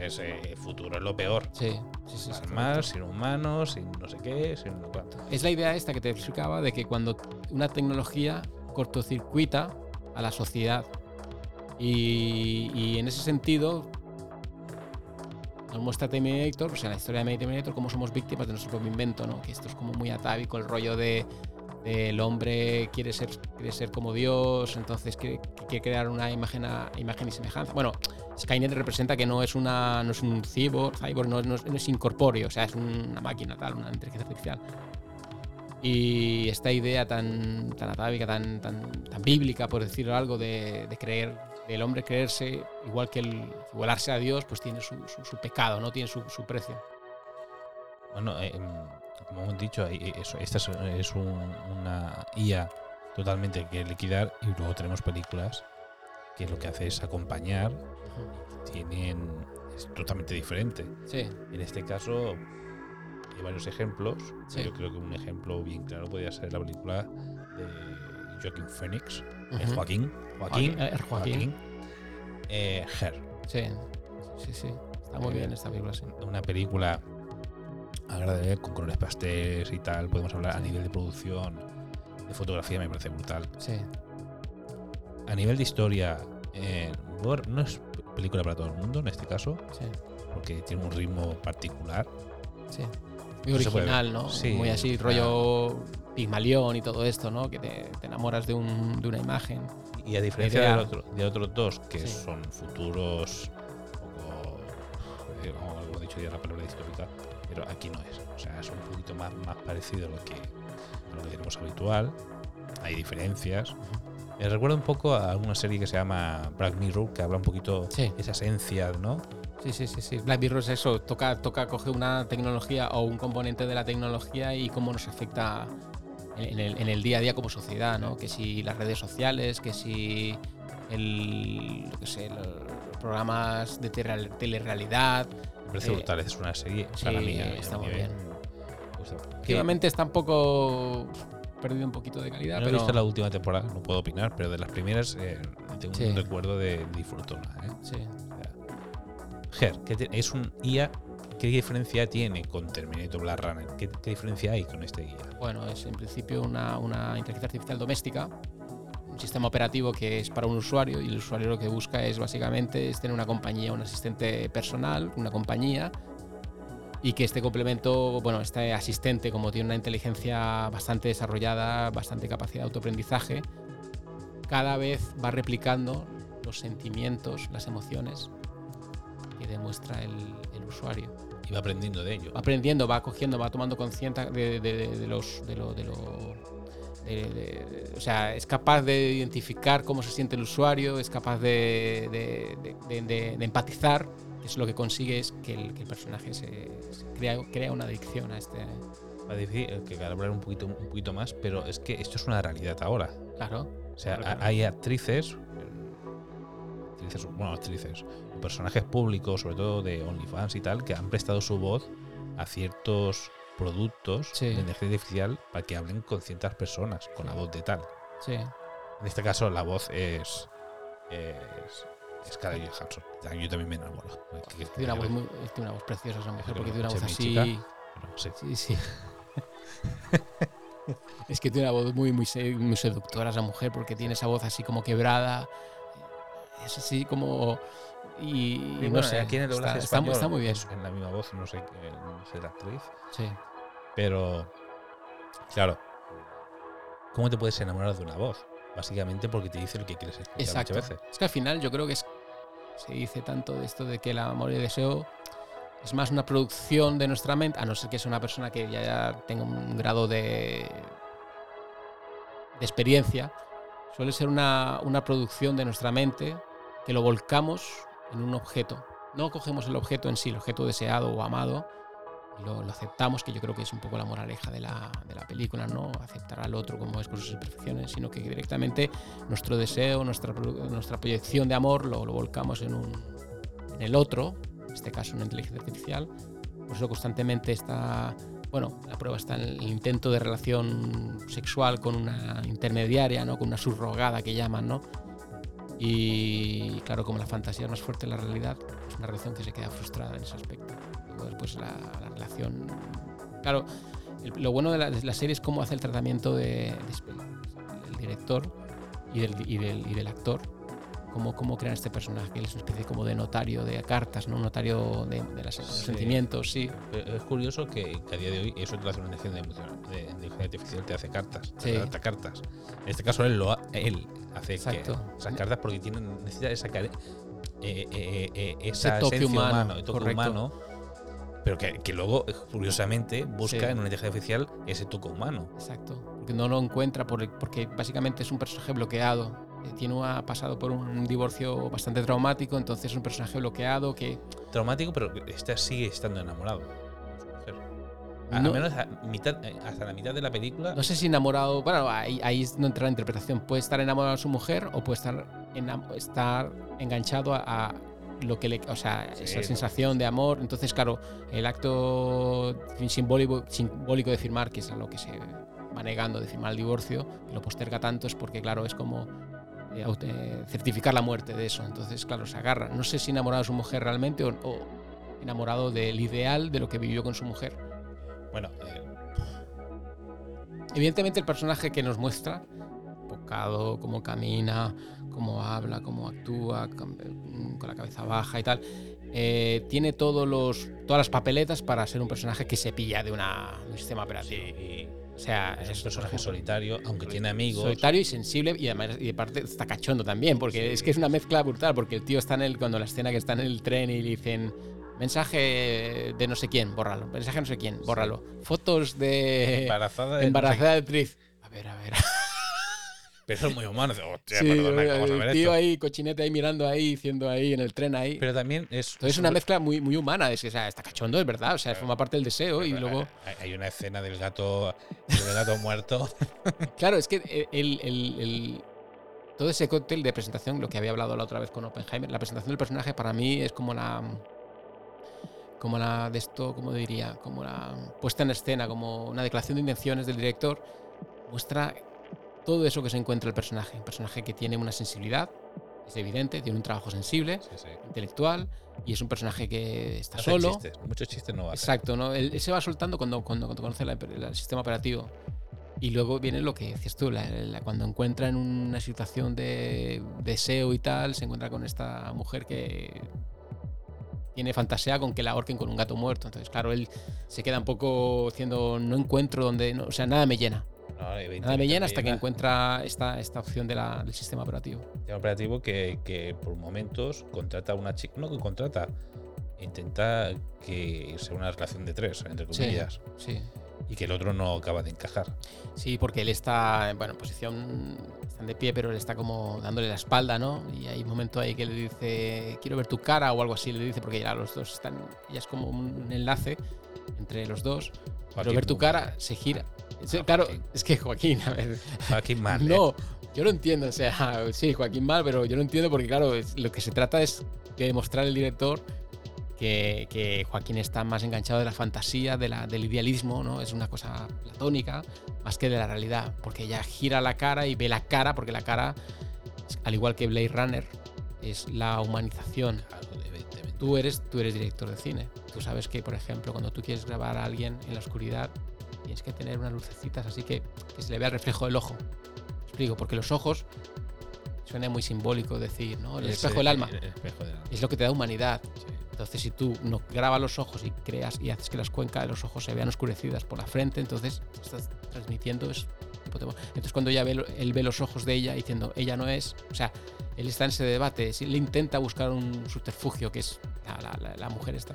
Ese futuro es lo peor. sí, sí, sí, sí, Armas, sin humanos, sin no sé qué, sin no cuánto. Es la idea esta que te explicaba de que cuando una tecnología cortocircuita a la sociedad y, y en ese sentido nos muestra Terminator, o sea, la historia de Terminator, cómo somos víctimas de nuestro propio invento, ¿no? Que esto es como muy atávico, el rollo de el hombre quiere ser, quiere ser como Dios, entonces quiere, crear una imagen, a- imagen y semejanza. Bueno, Skynet representa que no es, una, no es un cyborg, no, es- incorpóreo, o sea, es una máquina tal, una inteligencia artificial. Y esta idea tan, tan atávica, tan, tan, tan bíblica, por decirlo algo, de, creer, del hombre creerse, igual que el igualarse a Dios, pues tiene su, su- pecado, ¿no? Tiene su, su precio. Bueno, eh, como hemos dicho, eh, esta es, un- una IA totalmente que liquidar y luego tenemos películas que lo que hace es acompañar, tienen es totalmente diferente. Sí, En este caso hay varios ejemplos. Sí. Yo creo que un ejemplo bien claro podría ser la película de Joaquín Phoenix, eh, Ujú. Joaquín, Joaquín, Joaquín, eh, Joaquín. eh, Her. sí, sí, sí. Está muy Eh, bien esta película, sí. una película agradable con colores pastéis y tal. Podemos hablar a nivel de producción, de fotografía, me parece brutal. Sí, A nivel de historia, eh, no es película para todo el mundo en este caso, sí, porque tiene un ritmo particular. sí. Muy original. ¿no? Sí, muy así, claro. rollo Pigmalión y todo esto, ¿no? Que te, te enamoras de, un- de una imagen. Y a diferencia del otro, de otros dos, que Sí. son futuros, eh, como hemos dicho ya la palabra distópica, pero aquí no es. O sea, es un poquito más, más parecido a lo, que, a lo que tenemos habitual. Hay diferencias. Me recuerda un poco a una serie que se llama Black Mirror, que habla un poquito Sí. esa esencia, ¿no? Sí, sí, sí, sí. Black Mirror es eso, toca, toca coger una tecnología o un componente de la tecnología y cómo nos afecta en el, en el día a día como sociedad, ¿no? Que si las redes sociales, que si el, lo que sé, los programas de tele- telerrealidad. Me parece Eh, brutal. Es una serie sí, para mí. está muy me bien. Últimamente está un poco perdido un poquito de calidad, No he pero visto la última temporada, no puedo opinar, pero de las primeras eh, tengo Sí. un recuerdo de disfrutarla. ¿eh? sí. Ger, ¿qué te- es un IA. ¿Qué diferencia tiene con Terminator Blade Runner? ¿Qué, qué diferencia hay con este guía? Bueno, es en principio una, una inteligencia artificial doméstica, sistema operativo que es para un usuario y el usuario lo que busca es básicamente es tener una compañía, un asistente personal, una compañía y que este complemento, bueno, este asistente como tiene una inteligencia bastante desarrollada, bastante capacidad de autoaprendizaje, cada vez va replicando los sentimientos, las emociones que demuestra el, el usuario Y va aprendiendo de ello. va aprendiendo, va cogiendo, va tomando conciencia de, de- de- de los. De lo, de lo- de- o sea, es capaz de identificar cómo se siente el usuario, es capaz de, de- de- de- de empatizar. Eso lo que consigue es que el, que el personaje se, se crea, crea una adicción a este. Va a decir eh, que hablar un poquito, un poquito más, pero es que esto es una realidad ahora. Claro. O sea, Claro, hay actrices, actrices, bueno, actrices, personajes públicos, sobre todo de OnlyFans y tal, que han prestado su voz a ciertos productos Sí. de inteligencia artificial para que hablen con ciertas personas, con la voz de tal. Sí. En este caso, la voz es. es Scarlett Johansson. Yo también me enamoro. Tiene una, voz muy- tiene una voz preciosa esa mujer, que porque tiene una voz así. bueno, sí. Sí, sí. es que tiene una voz muy, muy, muy seductora esa mujer porque tiene esa voz así como quebrada. Es así como. Y, Y no sé. aquí en el doblaje está muy- español está muy bien. en la misma voz, no sé, eh, no sé la actriz, Sí. Pero claro, ¿cómo te puedes enamorar de una voz? Básicamente porque te dice lo que quieres escuchar Exacto. muchas veces. Es que al final yo creo que es- se dice tanto de esto de que el amor y el deseo es más una producción de nuestra mente, a no ser que sea una persona que ya tenga un grado de, de experiencia, suele ser una, una producción de nuestra mente que lo volcamos en un objeto. No cogemos el objeto en sí, el objeto deseado o amado, lo, aceptamos, que yo creo que es un poco la moraleja de la, de la película, no aceptar al otro como es con sus imperfecciones, sino que directamente nuestro deseo, nuestra, nuestra proyección de amor lo, lo volcamos en, un, en el otro, en este caso una inteligencia artificial. Por eso constantemente está, bueno, la prueba está en el intento de relación sexual con una intermediaria, ¿no? con una subrogada que llaman, ¿no? Y claro, como la fantasía es más fuerte que la realidad, es una relación que se queda frustrada en ese aspecto. Luego después la, la relación... Claro, lo bueno de la, serie es cómo hace el tratamiento de, de- del director y del, y del, y del actor. Cómo, cómo crean este personaje. Él es una especie como de notario de cartas, ¿no? Un notario de, de de los Sí. sentimientos, sí. Eh, Es curioso que, que a día de hoy eso te lo hace una emocional- de, de inteligencia artificial, te hace cartas, Sí. te adapta cartas. En este caso él lo ha- él hace Exacto. que esas cartas porque tiene, necesita esa eh, eh, eh, esa toque humano, el toque humano, pero que, que luego curiosamente busca Sí. en una inteligencia artificial ese toque humano. Exacto. Porque no lo encuentra por- porque básicamente es un personaje bloqueado. Eh, Tiene ha pasado por un divorcio bastante traumático, entonces es un personaje bloqueado que Traumático, pero este sigue estando enamorado. de su mujer. A- Al No- menos a mitad, eh, hasta la mitad de la película. no sé si enamorado. Bueno, ahí, ahí no entra la interpretación. Puede estar enamorado de su mujer o puede estar, estar enganchado a, a lo que le. O sea, Sí, esa sensación de amor. Entonces, claro, el acto simbólico, simbólico de firmar, que es a lo que se va negando de firmar el divorcio, que lo posterga tanto, es porque, claro, es como eh, eh, certificar la muerte de eso. Entonces, claro, se agarra. No sé si enamorado de su mujer realmente o, o enamorado del ideal de lo que vivió con su mujer. Bueno, eh, Evidentemente el personaje que nos muestra, bocado, cómo camina, cómo habla, cómo actúa, con, la cabeza baja y tal, tiene todos los, todas las papeletas para ser un personaje que se pilla de, una, un sistema operativo. sí, O sea, es un personaje solitario, aunque tiene amigos. solitario y sensible y además y de parte está cachondo también porque Sí. es que es una mezcla brutal porque el tío está en el cuando la escena que está en el tren y le dicen mensaje de no sé quién bórralo mensaje de no sé quién bórralo fotos de embarazada. de- embarazada de actriz a ver a ver Pero es muy humano. dice, Hostia, Sí, perdona, a el ver tío esto. ahí cochinete ahí mirando ahí diciendo ahí en el tren ahí Pero también es. entonces es una mezcla muy muy humana es que o sea, está cachondo es verdad o sea forma parte del deseo y luego Hay hay una escena del gato, del gato muerto. Claro, es que el, el- el- todo ese cóctel de presentación, lo que había hablado la otra vez con Oppenheimer, la presentación del personaje para mí es como la. Como la de esto, como diría, como la puesta en escena, como una declaración de intenciones del director, muestra todo eso que se encuentra el personaje. Un personaje que tiene una sensibilidad, es evidente, tiene un trabajo sensible, Sí, sí. intelectual, y es un personaje que está Hace solo. chistes, muchos chistes no va a hacer. Exacto, ¿no? Él, él se va soltando cuando, cuando, cuando conoce la- el sistema operativo. Y luego viene lo que decías tú, la- la- cuando encuentra en una situación de deseo y tal, se encuentra con esta mujer que tiene fantasía con que la ahorquen con un gato muerto. Entonces, claro, él se queda un poco diciendo, no encuentro donde, no- o sea, nada me llena. No, Nada me llena hasta que encuentra esta, esta opción de la- del sistema operativo. Sistema operativo que, que por momentos contrata a una chica. No que contrata, intenta que sea una relación de tres, entre Sí. comillas. Sí. Y que el otro no acaba de encajar. Sí, porque él está, bueno, en posición, están de pie, pero él está como dándole la espalda, ¿no? Y hay un momento ahí que le dice, quiero ver tu cara o algo así, le dice, porque ya los dos están, ya es como un enlace entre los dos. Joaquín ver tu muy cara, se gira. No, claro, Joaquín. es que Joaquín, a ver, Joaquín mal. no, yo lo entiendo, o sea, sí, Joaquín mal, pero yo lo entiendo porque, claro, es- lo que se trata es de demostrar el director que, que Joaquín está más enganchado de la fantasía, de la, del idealismo, ¿no? Es una cosa platónica más que de la realidad, porque ella gira la cara y ve la cara, porque la cara, al igual que Blade Runner, es la humanización. Claro. Tú eres, tú eres director de cine. Tú sabes que, por ejemplo, cuando tú quieres grabar a alguien en la oscuridad, tienes que tener unas lucecitas así que, que se le vea el reflejo del ojo. ¿Me explico, porque los ojos suena muy simbólico decir, ¿no? El espejo del alma. El espejo del alma. Es lo que te da humanidad. Sí. Entonces, si tú no grabas los ojos y creas y haces que las cuencas de los ojos se vean oscurecidas por la frente, entonces estás transmitiendo es entonces cuando ella ve, él ve los ojos de ella diciendo ella no es, o sea, él está en ese debate, él intenta buscar un subterfugio que es la, la- la- la mujer esta.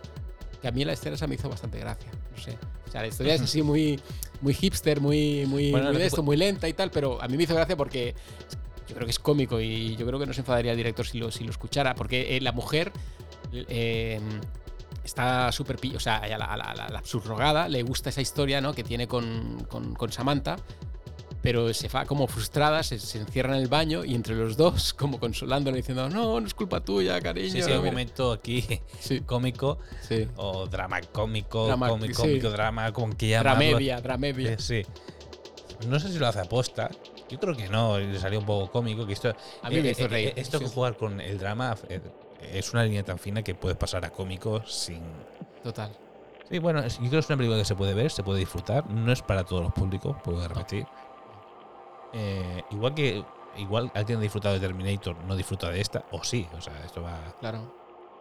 Que a mí la escena esa me hizo bastante gracia, no sé. O sea, la historia es así muy, muy hipster, muy, muy, Bueno, muy de esto, muy lenta y tal, pero a mí me hizo gracia porque yo creo que es cómico y yo creo que no se enfadaría el director si lo, si lo escuchara, porque eh, la mujer eh, está súper pillo, o sea, a la, a la- a la subrogada le gusta esa historia ¿no? que tiene con, con- con Samantha, pero se va como frustrada, se, se encierra en el baño y entre los dos, como consolándole, diciendo, no, no es culpa tuya, cariño. Sí, sí, hay un mira". momento aquí Sí, cómico sí. o drama cómico, Drama- cómico, sí. cómico, drama, como que llamarlo. Dramedia, dramedia. Eh, Sí. No sé si lo hace aposta, Yo creo que no, le salió un poco cómico. Que esto, A mí me hizo reír, Esto que sí. jugar con el drama eh, es una línea tan fina que puedes pasar a cómico sin. Total. Sí, bueno, yo creo que es una película que se puede ver, se puede disfrutar. No es para todos los públicos, puedo repetir. Eh, igual que igual alguien ha disfrutado de Terminator, no disfruta de esta, o sí, o sea, esto va. Claro.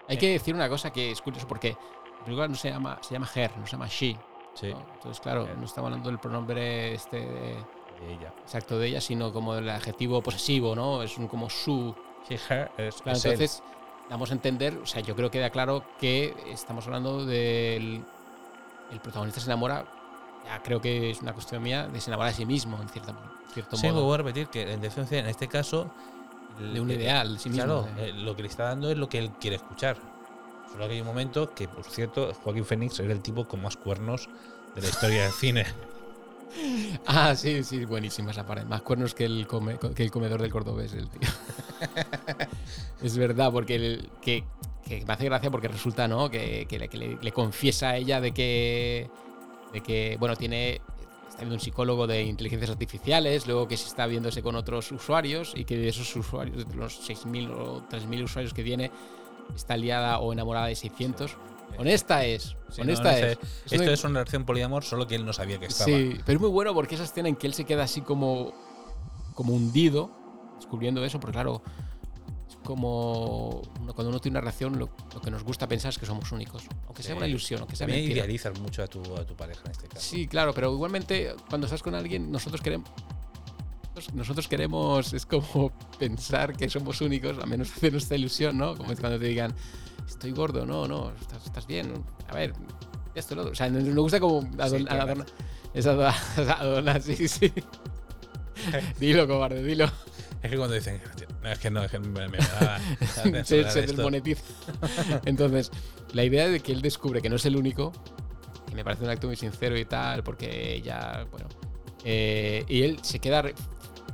Hay que decir una cosa que es curioso porque la película no se llama, se llama her, no se llama she. Sí, ¿no? Entonces, claro, Her. no estamos hablando del pronombre este de- de ella. exacto de ella, sino como del adjetivo posesivo, ¿no? Es un como su. Sí, her es, Claro, es él. entonces damos a entender, o sea, yo creo que queda claro que estamos hablando del el protagonista se enamora, ya creo que es una cuestión mía, de se enamora de sí mismo, en cierto, cierto Sí, modo. voy a repetir que en defensa, en este caso. De un eh, ideal, sí mismo, Claro, de- eh, lo que le está dando es lo que él quiere escuchar. Solo que hay un momento que, por cierto, Joaquín Phoenix era el tipo con más cuernos de la historia del cine. Ah, sí, sí, buenísima esa pared. Más cuernos que el, come- que el comedor del cordobés, el tío. es verdad, porque el- que, que me hace gracia porque resulta, ¿no? Que, que le, que le- le confiesa a ella de que, de que, bueno, tiene está viendo un psicólogo de inteligencias artificiales, luego que se está viéndose con otros usuarios y que de esos usuarios, de los 6.000 o 3.000 usuarios que tiene, está liada o enamorada de 600. Honesta es, Sí, honesta no, es. Es Esto una- es una relación poliamor, solo que él no sabía que estaba. Sí, pero es muy bueno porque esa escena en que él se queda así como, como hundido, descubriendo eso, porque claro, como cuando uno tiene una relación, lo, lo que nos gusta pensar es que somos únicos, aunque sea Sí. una ilusión, aunque sea También mentira. idealizas mucho a tu, a tu pareja en este caso. Sí, claro, pero igualmente cuando estás con alguien, nosotros queremos... Nosotros queremos, es como pensar que somos únicos, a menos hacer nuestra ilusión, ¿no? Como es cuando te digan, estoy gordo, no, no, estás, estás bien, a ver, esto, lo otro. O sea, nos gusta como adorn- claro. adornar. Es adornar, adornar, sí, sí. dilo, cobarde, dilo. Es que cuando dicen, no, es que no, es que me, me da. se desmonetiza. Entonces, la idea de que él descubre que no es el único, que me parece un acto muy sincero y tal, porque ya, bueno. eh, y él se queda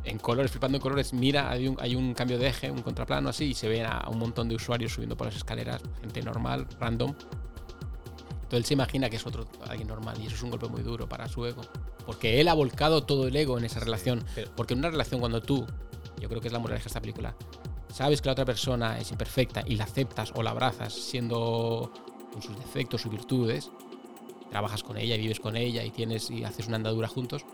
en colores, flipando en colores, mira, hay un, hay un cambio de eje, un contraplano así, y se ven a, a un montón de usuarios subiendo por las escaleras, gente normal, random. Entonces él se imagina que es otro, alguien normal, y eso es un golpe muy duro para su ego. Porque él ha volcado todo el ego en esa relación. Porque en una relación cuando tú, yo creo que es la moraleja de esta película, sabes que la otra persona es imperfecta y la aceptas o la abrazas siendo con sus defectos, sus virtudes, trabajas con ella y vives con ella y tienes y haces una andadura juntos,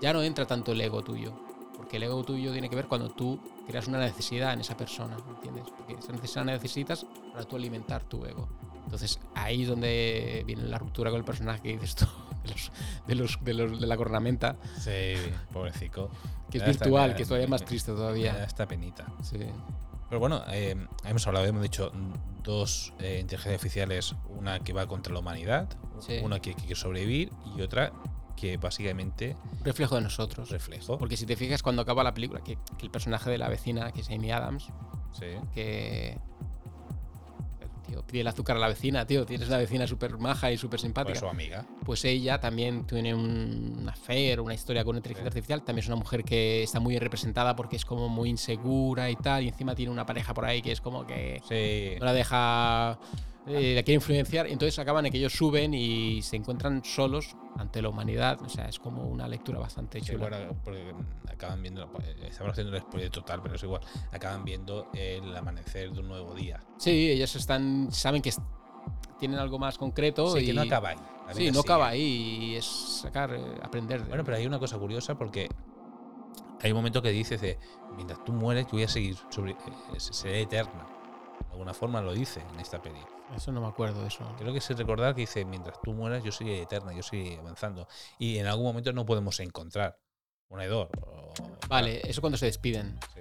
ya no entra tanto el ego tuyo. Porque el ego tuyo tiene que ver cuando tú creas una necesidad en esa persona, ¿entiendes? Porque esa necesidad necesitas para tú alimentar tu ego. Entonces ahí es donde viene la ruptura con el personaje que dices tú, de, los, de, los, de, los- de la cornamenta, Sí, pobrecito. que es esta- virtual, que es todavía más triste todavía. esta penita. Sí. Pero bueno, eh, hemos hablado, hemos dicho dos eh, inteligencias artificiales, una que va contra la humanidad, Sí. una que quiere sobrevivir y otra que básicamente reflejo de nosotros. reflejo. Porque si te fijas cuando acaba la película, que, que el personaje de la vecina, que es Amy Adams, Sí. que. Tío, pide el azúcar a la vecina, tío. Tienes una vecina súper maja y súper Pues simpática. su amiga. Pues ella también tiene un, una affair, una historia con inteligencia Sí. artificial. También es una mujer que está muy representada porque es como muy insegura y tal. Y encima tiene una pareja por ahí que es como que Sí. no la deja. Eh, la quiere influenciar. Entonces acaban en que ellos suben y se encuentran solos ante la humanidad. O sea, es como una lectura bastante Sí, chula. bueno, porque acaban viendo, eh, estamos haciendo el spoiler total, pero es igual, acaban viendo el amanecer de un nuevo día. Sí, ellos están, saben que tienen algo más concreto Sí, y que no acaba ahí. sí, no sigue. acaba ahí y es sacar, eh, aprender. de- Bueno, pero hay una cosa curiosa porque hay un momento que dices de, mientras tú mueres, yo voy a seguir, sobre, eh, seré eterna. Alguna forma lo dice en esta peli. Eso no me acuerdo de eso. Creo que es recordar que dice, mientras tú mueras, yo seguiré eterna, yo seguiré avanzando. Y en algún momento no podemos encontrar un Edor. o- Vale, eso cuando se despiden. Sí.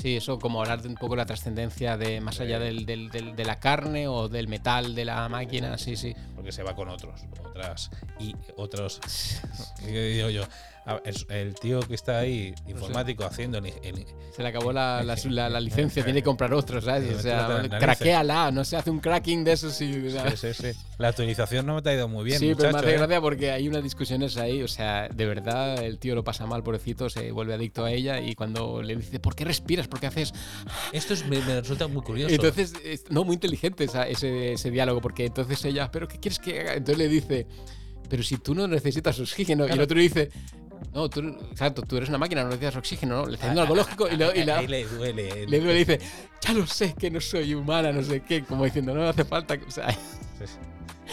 Sí, eso como hablar de un poco la trascendencia de más allá del, del- del- de la carne o del metal de la máquina. Sí, sí. porque se va con otros, otras y otros. ¿Qué digo yo? A- El, el tío que está ahí, informático, haciendo. el- el- Se le acabó la, la- la- la licencia, tiene que comprar otro, ¿sabes? O sea, Métela en la nariz. craquéala, no se hace un cracking de eso, sí. sí, sí, sí. La actualización no me ha ido muy bien. sí, pero me muchacho, hace ¿eh? gracia porque hay unas discusiones ahí, o sea, de verdad el tío lo pasa mal, pobrecito, se vuelve adicto a ella y cuando le dice, ¿por qué respiras? ¿Por qué haces? Esto es- me, me resulta muy curioso. Entonces, es- no, muy inteligente esa- ese, ese diálogo, porque entonces ella, ¿pero qué quieres que haga? Entonces le dice, pero si tú no necesitas oxígeno, y el Claro. otro dice, No, tú, exacto, tú eres una máquina, no necesitas oxígeno, ¿no? Le está diciendo algo lógico y, lo- y la- le duele. le duele y dice, ya lo sé que no soy humana, no sé qué, como diciendo, no me hace falta. que-". O sea, Sí, sí.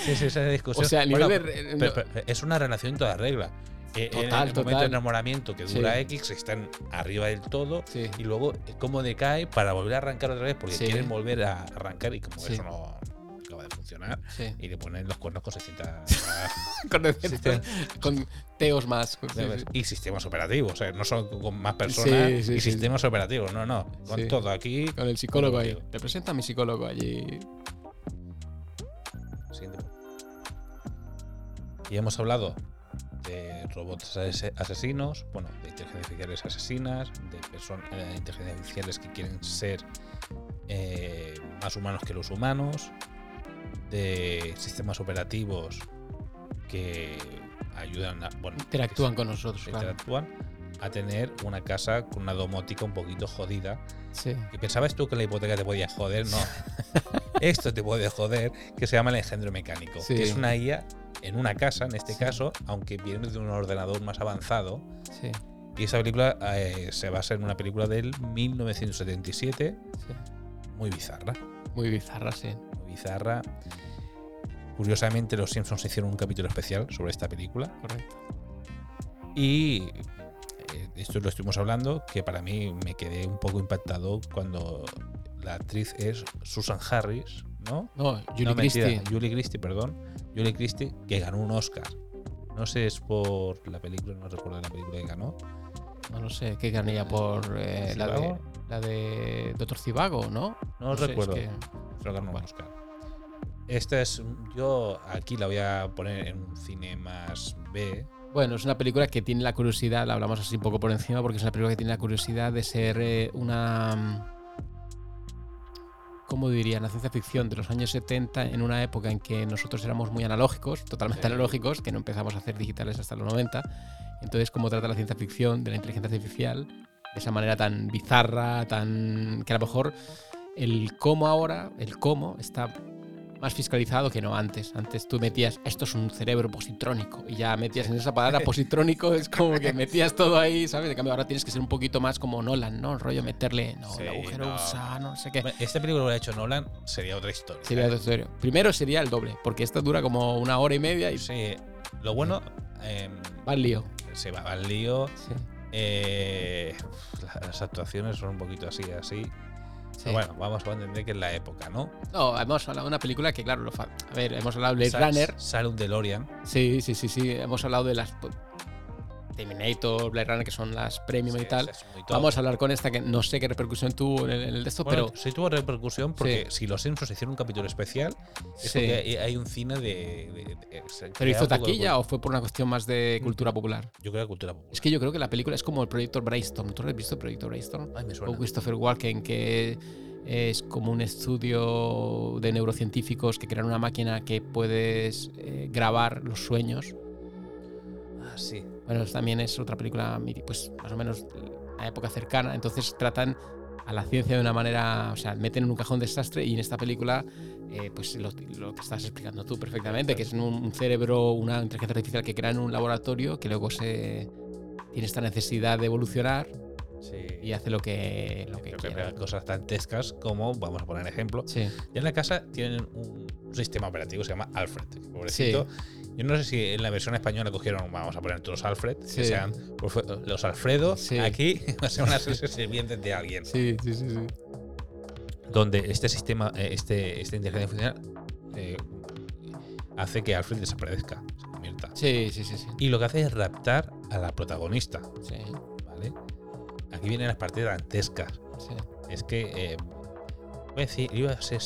Sí, sí, esa discusión. o sea, Bueno, de. pero- pero es una relación en toda regla. Eh, en Total, el momento total. de enamoramiento que Sí. dura X, están arriba del todo. Sí. Y luego eh, cómo decae para volver a arrancar otra vez porque Sí. quieren volver a arrancar y como Sí. eso no funcionar Sí. y le ponen los cuernos con 60 Con, teos más. Y sistemas operativos, o sea, no solo con más personas Sí, y sistemas operativos, no, no, con todo aquí. Con el psicólogo ahí. Te presenta a mi psicólogo allí. Y hemos hablado de robots ase- asesinos, bueno, de inteligencias artificiales asesinas, de personas inteligencias artificiales que quieren ser eh, más humanos que los humanos, de sistemas operativos que ayudan a, bueno, Interactúan con nosotros, claro. interactúan a tener una casa con una domótica un poquito jodida. Sí. ¿Y pensabas tú que la hipoteca te podía joder? No. Esto te puede joder, que se llama el engendro mecánico. Sí. Que es una IA en una casa, en este Sí. caso, aunque viene de un ordenador más avanzado. Sí. Y esa película eh, se basa en una película del 1977, sí. muy bizarra. Muy bizarra, sí. Bizarra. Curiosamente, los Simpsons hicieron un capítulo especial sobre esta película. Correcto. Y eh, esto lo estuvimos hablando, que para mí me quedé un poco impactado cuando la actriz es Susan Harris, ¿no? No, Julie No, mentira, Christie. Julie Christie, perdón. Julie Christie, que ganó un Oscar. No sé, es por la película, no recuerdo la película que ganó. No lo sé, ¿qué ganaría por eh, la, de, la de Doctor Cibago, no? No, sé, es recuerdo. que- Pero ganó un Oscar. Esta es. Yo aquí la voy a poner en un cine más B. Bueno, es una película que tiene la curiosidad, la hablamos así un poco por encima, porque es una película que tiene la curiosidad de ser eh, una. ¿Cómo diría? Una ciencia ficción de los años 70, en una época en que nosotros éramos muy analógicos, totalmente Sí. analógicos, que no empezamos a hacer digitales hasta los 90. Entonces, ¿cómo trata la ciencia ficción de la inteligencia artificial? De esa manera tan bizarra, tan. que a lo mejor el cómo ahora, el cómo, está más fiscalizado que no antes. Antes tú metías, esto es un cerebro positrónico, y ya metías en esa palabra positrónico, es como que metías todo ahí, ¿sabes? De cambio, ahora tienes que ser un poquito más como Nolan, ¿no? El rollo meterle, no, Sí, el agujero no. sé qué. Esta película lo hubiera hecho Nolan, sería otra historia. Sería otro historia. Primero sería el doble, porque esta dura como una hora y media y Sí, lo bueno. em, va al lío. se va al lío. Sí, eh, las actuaciones son un poquito así, así. Sí. Bueno, vamos a entender que es la época, ¿no? No, hemos hablado de una película que, claro, lo a ver, hemos hablado de Blade Runner. Sale un DeLorean. Sí, sí, sí, sí. Hemos hablado de las Terminator, Blade Runner, que son las premium y tal. Vamos a hablar con esta que no sé qué repercusión tuvo en el, en el de esto, Bueno, pero sí tuvo repercusión porque Sí. si los Simpsons hicieron un capítulo especial, es Sí. porque hay, un cine de. de- de- se ¿Pero hizo de taquilla o fue por una cuestión más de cultura popular? Yo creo que cultura popular. Es que yo creo que la película es como el proyecto Brainstorm. ¿Tú lo has visto, el proyecto Brainstorm? Ay, me O. Christopher Walken, que es como un estudio de neurocientíficos que crean una máquina que puedes eh, grabar los sueños. Ah, sí. Bueno, también es otra película, pues más o menos a época cercana. Entonces tratan a la ciencia de una manera, o sea, meten en un cajón desastre y en esta película, eh, pues lo, lo que estás explicando tú perfectamente, que es un, un cerebro, una inteligencia artificial que crea en un laboratorio que luego se tiene esta necesidad de evolucionar Sí. y hace lo que, lo que que quiere. hay cosas dantescas como, vamos a poner ejemplo, Sí, ya en la casa tienen un sistema operativo que se llama Alfred. Pobrecito. Yo no sé si en la versión española cogieron, vamos a poner todos Alfred, Sí. que sean pues, los Alfredo, Sí. aquí va a ser una serie sirvientes de alguien. sí, sí, sí. sí. Donde este sistema, eh, este, esta inteligencia artificial eh, hace que Alfred desaparezca, se convierta. Sí, sí, sí, sí. Y lo que hace es raptar a la protagonista, Sí, ¿vale? Aquí vienen las partes dantescas. sí. Es que, eh, voy a decir, iba a ser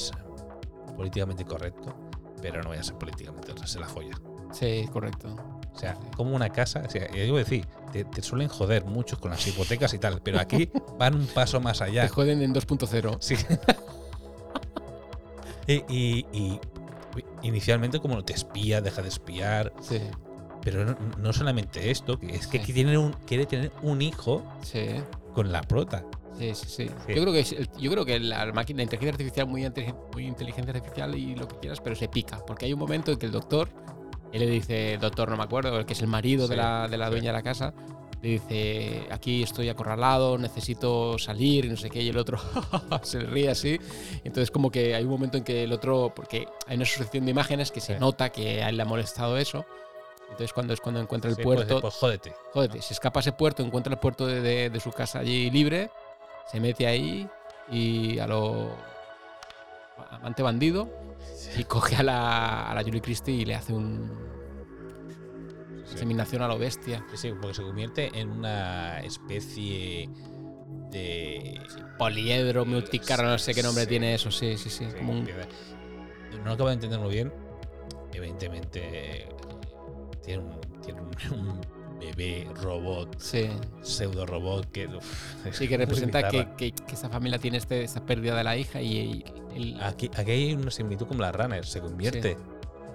políticamente correcto, pero no voy a ser políticamente, se la folla. Sí, correcto. O sea, como una casa, o sea, yo digo decir, te, te suelen joder muchos con las hipotecas y tal, pero aquí van un paso más allá. Te joden en 2.0. Sí. y, y- y inicialmente como te espía, deja de espiar, Sí, pero no, no solamente esto, que es que Sí. tiene un, quiere tener un hijo sí. con la prota. Sí, sí, sí. Sí. Yo creo que yo creo que la máquina, la inteligencia artificial muy, muy inteligencia artificial y lo que quieras, pero se pica, porque hay un momento en que el doctor, él le dice, doctor, no me acuerdo, el que es el marido de la, de la sí. dueña de la casa, le dice, aquí estoy acorralado, necesito salir, y no sé qué, y el otro se ríe así. Entonces como que hay un momento en que el otro, porque hay una sucesión de imágenes que se nota que a él le ha molestado eso. Entonces cuando es cuando encuentra el pues, puerto, pues jódete. jódete, se escapa a ese puerto, encuentra el puerto de, de- de su casa allí libre, se mete ahí y a lo amante bandido y coge a la, a la Julie Christie y le hace un Sí. inseminación a lo bestia. Sí, sí, porque se convierte en una especie de. Poliedro, multicarro, no sé qué nombre Sí. tiene eso, sí, sí, sí. Sí, como un- No lo acabo de entender muy bien. Evidentemente, eh, tiene un, tiene un, un bebé robot, sí. pseudo robot que. uf, Sí, que representa que, que, que esta familia tiene este, esta pérdida de la hija y, y el- Aquí, aquí hay una similitud con la Runner, se convierte.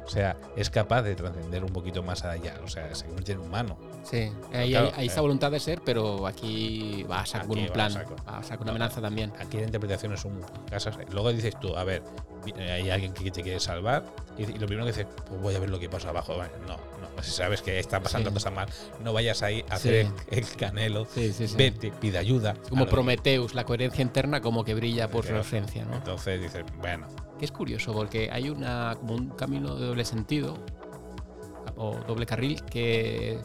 O sea, es capaz de trascender un poquito más allá. O sea, se convierte en humano. sí, ahí, claro, hay, hay esa eh. voluntad de ser, pero aquí va a sacar un plan, va a sacar una amenaza también. Aquí la interpretación es un casas. Luego dices tú, a ver, vi- hay alguien que te quiere salvar. Y, lo primero que dices, pues voy a ver lo que pasa abajo. No. Si sabes que está pasando Sí. cosas mal, no vayas ahí a hacer Sí. el, el canelo. Sí, sí, sí. Vete, pide ayuda. Como Prometheus, la coherencia interna como que brilla por su ausencia, ¿no? Entonces dices, bueno, Que es curioso porque hay una como un camino de doble sentido o doble carril que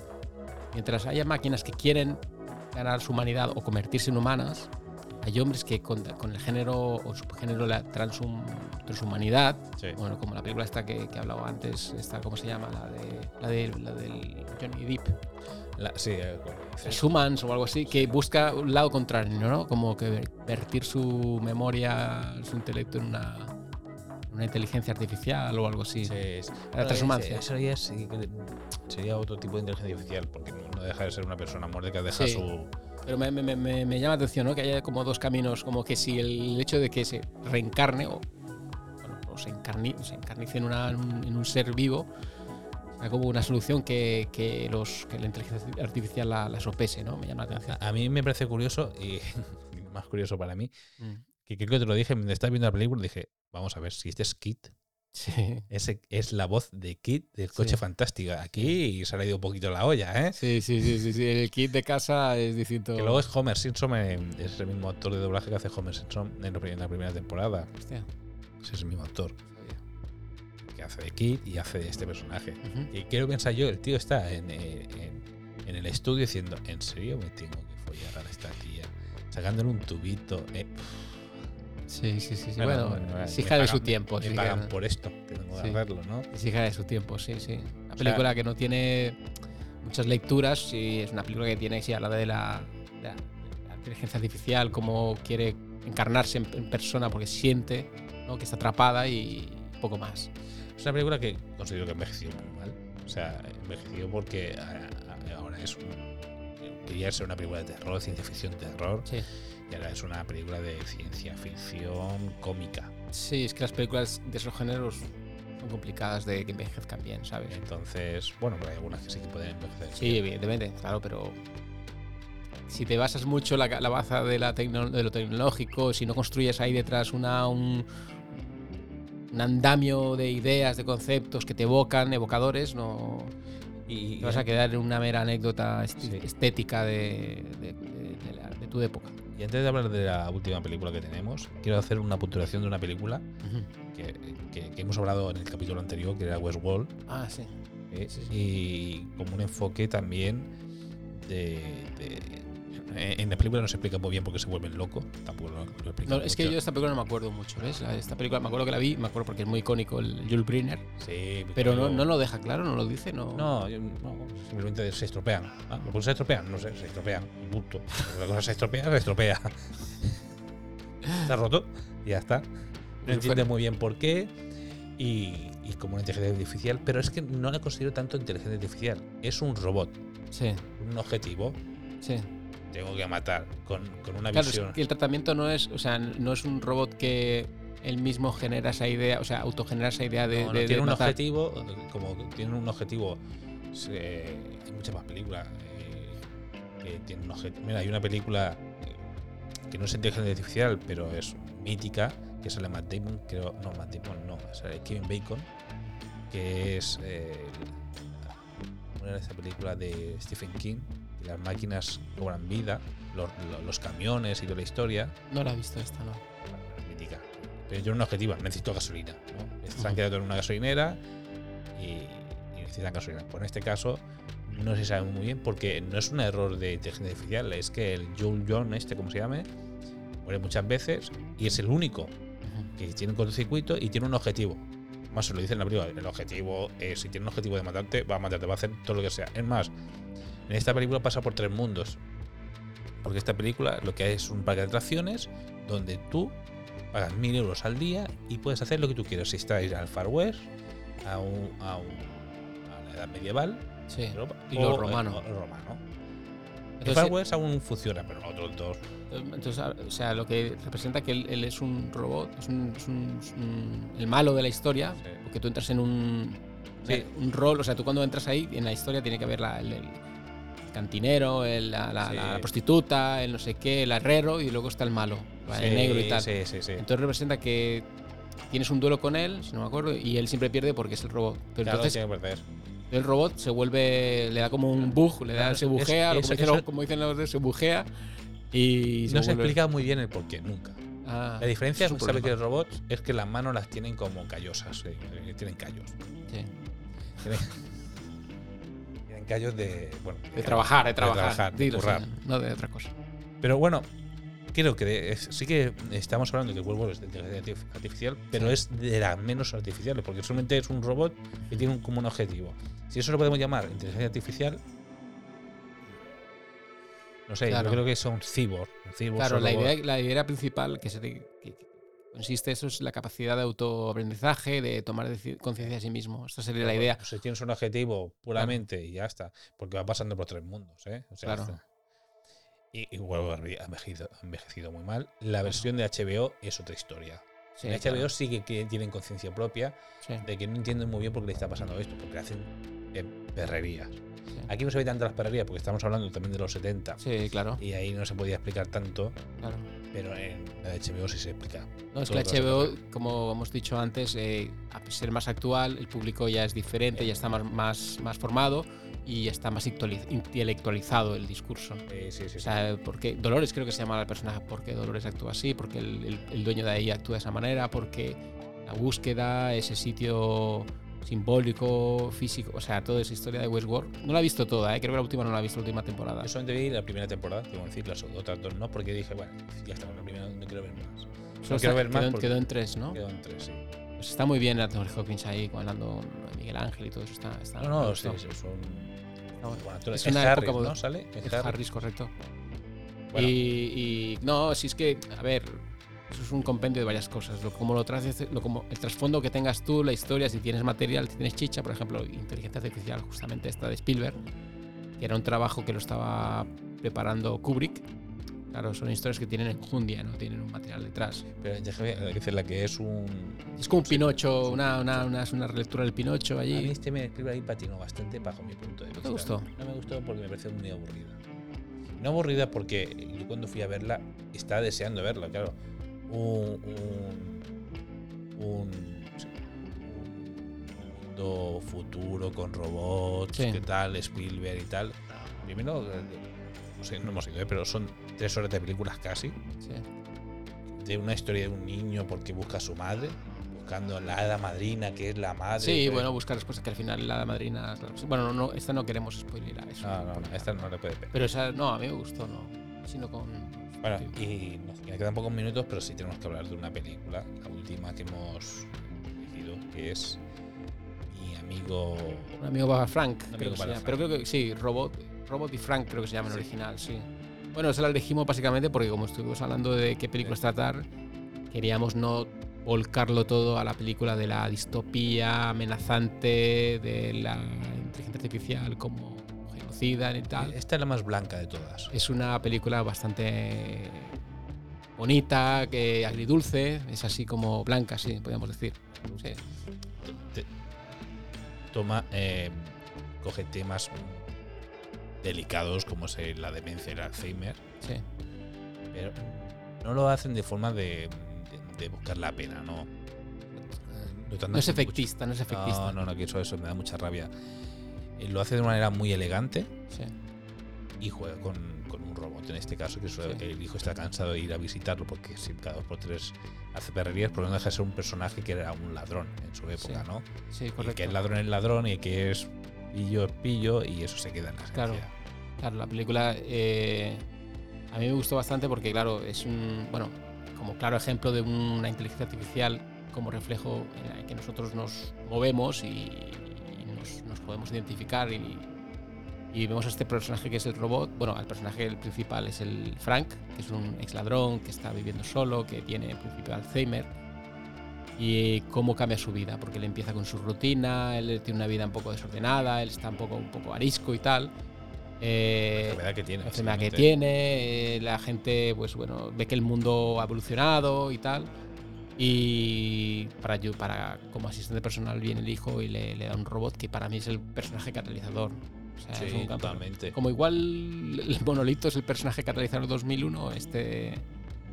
mientras haya máquinas que quieren ganar su humanidad o convertirse en humanas, hay hombres que con, con el género o subgénero la transhum- transhumanidad, sí. bueno, como la película esta que, que he hablado antes, esta, ¿cómo se llama? La de la, de, la del Johnny Depp. La- sí, eh, Humans o algo así, que busca un lado contrario, ¿no? Como que ver- vertir su memoria, su intelecto en una, una inteligencia artificial o algo así. sí, sí. La transhumancia. Eso ya sería otro tipo de inteligencia artificial, porque no no deja de ser una persona muerta que deja Sí. su. Pero me, me- me- me llama la atención, ¿no? Que haya como dos caminos, como que si el hecho de que se reencarne o, bueno, o se, encarni- se encarnice en, una- en un, ser vivo, sea como una solución que, que los, que la inteligencia artificial la, la sopese, ¿no? Me llama la atención. A, a mí me parece curioso y más curioso para mí, Mm. que creo que te lo dije mientras estaba viendo la película, dije, vamos a ver, si este es Kit, Sí. ese es la voz de Kit del coche Sí. fantástica. Aquí se le ha ido un poquito la olla, ¿eh? Sí, sí, sí, sí, sí. El kit de casa es distinto. Que luego es Homer Simpson, eh, es el mismo actor de doblaje que hace Homer Simpson en la, primera temporada. Hostia, Ese es el mismo actor que hace de Kit y hace de este personaje. Y quiero pensar yo, el tío está en, eh, en- en el estudio diciendo, ¿en serio me tengo que follar a esta tía? Sacándole un tubito. eh, Sí, sí, sí. sí. Bueno, Bueno, me- es me hija de pagan- su tiempo. me sí, pagan por esto, tengo que Sí. hacerlo, ¿no? Es hija de su tiempo, sí, sí. Una sea- película que no tiene muchas lecturas y es una película que tiene, sí, habla de la, de la- de la inteligencia artificial, cómo quiere encarnarse en, en persona porque siente ¿no? que está atrapada y poco más. Es una película que considero que envejeció muy mal. O sea, envejeció porque a- a- ahora es un. Ser una película de terror, ciencia ficción, terror. Sí. Y ahora es una película de ciencia ficción cómica. Sí, es que las películas de esos géneros son complicadas de que envejezcan bien, ¿sabes? Entonces, bueno, pero hay algunas que sí que pueden envejecer. Sí, evidentemente, claro, pero si te basas mucho en la, la baza de, la tecno- de lo tecnológico, si no construyes ahí detrás una, un, un andamio de ideas, de conceptos que te evocan, evocadores, no Y, te vas a quedar en una mera anécdota Sí. estética de, de- de- de la- de tu época. Y antes de hablar de la última película que tenemos, quiero hacer una puntuación de una película que, que- que hemos hablado en el capítulo anterior, que era Westworld. Ah, sí. ¿eh? Sí, sí. Y como un enfoque también de, de- En la película no se explica muy bien por qué se vuelven locos. Tampoco lo, lo No, es que yo esta película no me acuerdo mucho, ¿ves? Esta película me acuerdo que la vi, me acuerdo porque es muy icónico el Jules Briner, Sí, pero no, no lo deja claro, no lo dice, no. No, yo- no, simplemente se estropean. Ah, ¿Por qué se estropean? No sé, se estropean. Punto. La cosa se estropea, se estropea. Está roto y ya está. No entiende muy bien por qué. Y, y como una inteligencia artificial, pero es que no la considero tanto inteligencia artificial. Es un robot, Sí, un objetivo. sí. Tengo que matar con, con una Claro, es visión. que el tratamiento no es, o sea, no es un robot que él mismo genera esa idea, o sea, autogenera esa idea de, No, no, de- de tiene un matar. objetivo, como tiene un objetivo. se- hay muchas más películas eh, que tienen un objetivo. Mira, hay una película eh, que no es inteligencia artificial, pero es mítica, que sale Matt Damon, creo, no, Matt Damon no, sale Kevin Bacon, que es eh, una de esa película de Stephen King, las máquinas cobran vida, los, lo- los camiones y toda la historia. No la he visto esta, no. Mítica. Pero tiene un objetivo, necesito gasolina. ¿no? Se han quedado en una gasolinera y, y necesitan gasolina. Pues en este caso no se sabe muy bien porque no es un error de inteligencia artificial, es que el Joel John, este como se llame, muere muchas veces y es el único que tiene un cortocircuito y tiene un objetivo. Más se lo dice en la película. El objetivo es, si tiene un objetivo de matarte, va a matarte, va a hacer todo lo que sea. Es más, en esta película pasa por tres mundos. Porque esta película lo que hay es un parque de atracciones donde tú pagas mil euros al día y puedes hacer lo que tú quieras. Si estás al Far West, a, un, a, un- a la edad medieval, Sí. Europa, Y o- lo o- romano. o romano. El Far West aún funciona, pero los otros dos. Entonces, o sea, lo que representa que él, él es un robot, es, un, es un- el malo de la historia, Sí. porque tú entras en un, Sí. un rol, o sea, tú cuando entras ahí, en la historia tiene que haber la- el, el cantinero, el- la, la- Sí. la prostituta, el no sé qué, el herrero, y luego está el malo, el negro y tal. Sí. Entonces representa que tienes un duelo con él, si no me acuerdo, y él siempre pierde porque es el robot. Pero Claro, entonces tiene que perder. el robot se vuelve, le da como un bug, le da, Claro, se es- bujea, es- como, dicen eso- los, como dicen los de se bujea y No se explica muy bien el porqué, nunca. Ah, La diferencia, es sabe que problema. los robots es que las manos las tienen como callosas, tienen callos. Sí. Tienen callos de. Bueno, De trabajar, de trabajar. trabajar, de Dilo, currar. sí, no de otra cosa. Pero bueno, creo que es- sí que estamos hablando de que cuervo es de inteligencia artif- artificial, pero Sí. es de las menos artificiales, porque solamente es un robot que tiene un, como un objetivo. Si eso lo podemos llamar inteligencia artificial. No sé, Claro. yo creo que son cyborg. cyborg Claro, la idea, la idea principal que, se que consiste eso es la capacidad de autoaprendizaje, de tomar conciencia de sí mismo. Esta sería la idea. Pues si tienes un objetivo puramente y ya está, porque va pasando por tres mundos, ¿eh? O sea, Claro. Y, y vuelvo a ha envejecido, muy mal. La versión de HBO es otra historia. Sí, en HBO sí que, que tienen conciencia propia sí, de que no entienden muy bien por qué le está pasando esto, porque hacen eh, perrerías. sí. Aquí no se ve tanto las perrerías porque estamos hablando también de los 70 Sí, claro, y ahí no se podía explicar tanto, claro. Pero en la de HBO sí se explica. No, es que la HBO, como hemos dicho antes, eh, a ser más actual, el público ya es diferente, ya está más, más, más formado y ya está más intelectuali- intelectualizado el discurso. Sí, sí, sí, O sí. sea, porque Dolores creo que se llama el personaje, porque Dolores actúa así, porque el, el- el dueño de ahí actúa de esa manera, porque la búsqueda, ese sitio simbólico, físico, o sea, toda esa historia de Westworld. No la he visto toda, ¿eh? creo que la última no la he visto, la última temporada. Yo solamente vi la primera temporada, tengo que decir, las otras dos no, porque dije, bueno, ya está, la primera no quiero ver más. Solo No quiero ver quedó, más porque quedó en tres, ¿no? quedo en tres, sí. Pues está muy bien Anthony Hopkins ahí, hablando Miguel Ángel y todo eso. Está, está, No, no, sí, sí, son Está bueno. actores. Es Es una Harris, época ¿no? ¿Sale? Es Es. Harris, correcto. Bueno. Y, y no, si es que, a ver, eso es un compendio de varias cosas. Lo, como lo traes, lo, como el trasfondo que tengas tú, la historia, si tienes material, si tienes chicha, por ejemplo, inteligencia artificial, justamente esta de Spielberg, que era un trabajo que lo estaba preparando Kubrick. Claro, son historias que tienen enjundia, no tienen un material detrás. Pero déjame decir la que es un. Es como un Pinocho, sí, una, una, una, una relectura del Pinocho A mí allí. este me escribe ahí patinó bastante bajo mi punto de ¿No vista. te gustó? No me gustó porque me pareció muy aburrida. No aburrida porque yo cuando fui a verla estaba deseando verla, claro. Un. Un. Mundo futuro con robots, Sí. qué tal, Spielberg y tal. Primero, eh, no sé, no hemos ido, ¿eh? pero son tres horas de películas casi. Sí. de una historia de un niño porque busca a su madre, buscando la hada madrina que es la madre. Sí, bueno, buscar respuestas que al final la madrina. claro, sí. Bueno, no, esta no queremos spoiler eso. No, no, no, esta no le puede ver. Pero esa, no, a mí me gustó, no. Sino con. Bueno, y nos quedan pocos minutos, pero sí tenemos que hablar de una película, la última que hemos elegido, que es mi amigo. Un amigo para Frank, creo amigo que se para llama. Frank. Pero creo que sí, Robot, Robot y Frank creo que se llama en Sí. original, sí. Bueno, esa la elegimos básicamente porque como estuvimos hablando de qué películas tratar, queríamos no volcarlo todo a la película de la distopía amenazante, de la inteligencia artificial como genocida y tal. Esta es la más blanca de todas. Es una película bastante bonita, que agridulce, es así como blanca, sí, podríamos decir. Sí. Toma, eh, coge temas delicados como es eh, la demencia y el Alzheimer, Sí. pero no lo hacen de forma de, de- de buscar la pena, ¿no? Tratan No es mucho- efectista, no es efectista. No, no, no, que eso, eso me da mucha rabia. Eh, Lo hace de una manera muy elegante, Sí. y juega con, con un robot en este caso, que es- Sí. el hijo está cansado de ir a visitarlo porque si cada dos por tres hace perrerías, pero no deja de ser un personaje que era un ladrón en su época, Sí, ¿no? Sí, Y correcto. que el ladrón es ladrón y que es pillo es pillo y eso se queda en la Claro. esencia. Claro, la película eh, a mí me gustó bastante porque, claro, es un, bueno, como claro ejemplo de una inteligencia artificial como reflejo en la que nosotros nos movemos y nos, nos podemos identificar y, y vemos a este personaje que es el robot, bueno, el personaje el principal es el Frank, que es un ex ladrón que está viviendo solo, que tiene en principio Alzheimer y cómo cambia su vida, porque él empieza con su rutina, él tiene una vida un poco desordenada, él está un poco, un poco arisco y tal. Eh, La enfermedad que tiene. la enfermedad que básicamente. tiene, eh, la gente pues bueno, ve que el mundo ha evolucionado y tal. Y para, ayu- para como asistente personal viene el hijo y le, le da un robot que para mí es el personaje catalizador. O sea, es Sí, un totalmente. Como igual el monolito es el personaje catalizador 2001, este,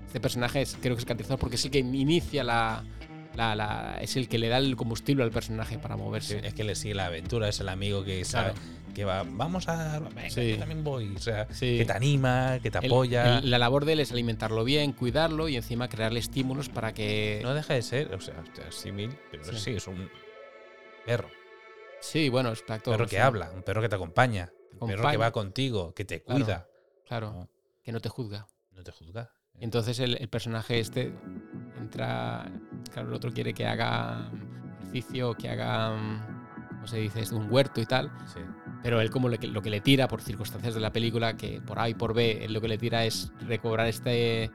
este personaje es, creo que es catalizador porque es el que inicia la, la- la- es el que le da el combustible al personaje para moverse. es que le sigue la aventura, es el amigo que sabe. Que va, vamos a, venga, Sí. yo también voy, o sea, Sí. que te anima, que te El- apoya. el- la labor de él es alimentarlo bien, cuidarlo y encima crearle estímulos para que no deja de ser, o sea, sea, símil, pero Sí. sí. es un perro, Sí, bueno, es un perro que habla, un perro que te acompaña, un perro que va contigo, que te cuida, Claro, ¿no? que no te juzga. no te juzga. Y entonces el, el personaje este entra. Claro, el otro quiere que haga ejercicio, que haga. mm, ¿Cómo se dice? Un huerto y tal. Sí. Pero él, como lo que, lo que le tira por circunstancias de la película, que por A y por B, él lo que le tira es recobrar este.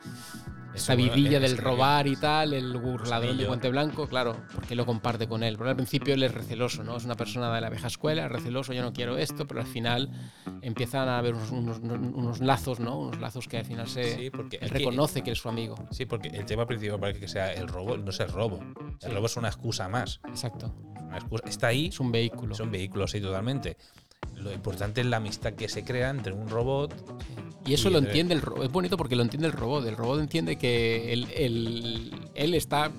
Esta vidilla es del robar y tal, el ladrón de guante blanco, claro, porque lo comparte con él. Porque al principio él es receloso, ¿no? Es una persona de la vieja escuela, es receloso, yo no quiero esto, pero al final empiezan a haber unos, unos- unos lazos, ¿no? Unos lazos que al final se Sí, porque él es que- reconoce que es su amigo. Sí, porque el tema principal para que sea el robo no es el robo. El Sí. robo es una excusa más. Exacto. Una excusa- Está ahí, Es un vehículo. son vehículos, sí, totalmente. Lo importante es la amistad que se crea entre un robot. Y eso Y lo entiende el robot. Es bonito porque lo entiende el robot. El robot entiende que él, él- él está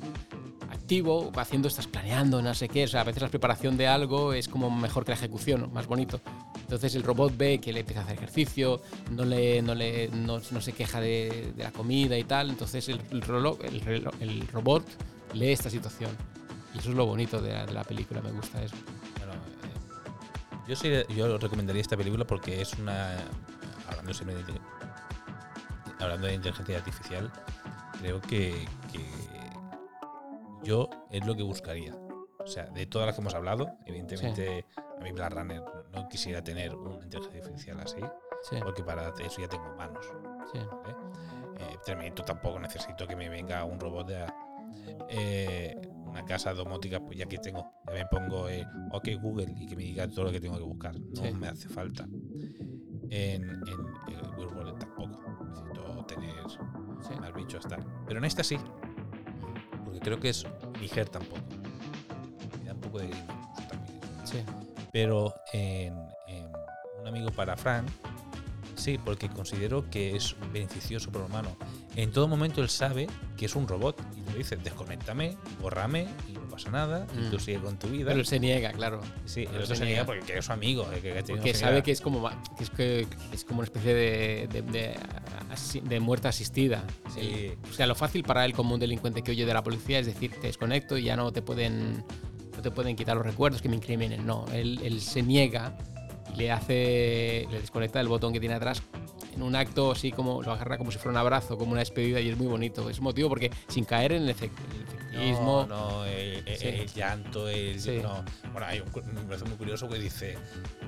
activo, haciendo, estás planeando, no sé qué. O sea, a veces la preparación de algo es como mejor que la ejecución, más bonito. Entonces el robot ve que le empieza a hacer ejercicio, no, le, no, le, no, no se queja de, de la comida y tal. Entonces el, el, rolo- el relo- el robot lee esta situación. Y eso es lo bonito de la, de la película, me gusta eso. Yo sí, yo recomendaría esta película porque es una. Hablando siempre de, hablando de inteligencia artificial, creo que, que yo es lo que buscaría. O sea, de todas las que hemos hablado, evidentemente a mí Blade Runner no, quisiera tener una inteligencia artificial así, Sí, porque para eso ya tengo manos. sí. ¿vale? Eh, Terminator tampoco necesito que me venga un robot de eh, una casa domótica, pues ya que tengo, ya me pongo eh, OK Google y que me diga todo lo que tengo que buscar. No Sí. me hace falta. En, en, en Will World tampoco. Necesito tener sí. más bichos tal. Pero en esta sí. Porque creo que es liger tampoco. Me da un poco de grima, eso también. sí. Pero en, en Un amigo para Frank, sí, porque considero que es beneficioso para el humano. En todo momento él sabe que es un robot le dice, desconéctame, bórrame y no pasa nada, y tú Mm. sigue con tu vida. Pero él se niega, claro. sí, el pero otro se se niega porque quiere su amigo. eh, que- que Porque sabe que es como que es, que es como una especie de, de, de- de muerte asistida. Sí. O sea, lo fácil para él como un delincuente que huye de la policía es decir, te desconecto y ya no te pueden no te pueden quitar los recuerdos que me incriminen. No, él, él se niega y le hace le desconecta del botón que tiene atrás en un acto así como lo agarra como si fuera un abrazo, como una despedida y es muy bonito. Es motivo porque sin caer en el, efect- el efectismo. No, no, el, el- Sí. el llanto, el. Sí. No. Bueno, hay un, me parece muy curioso que dice: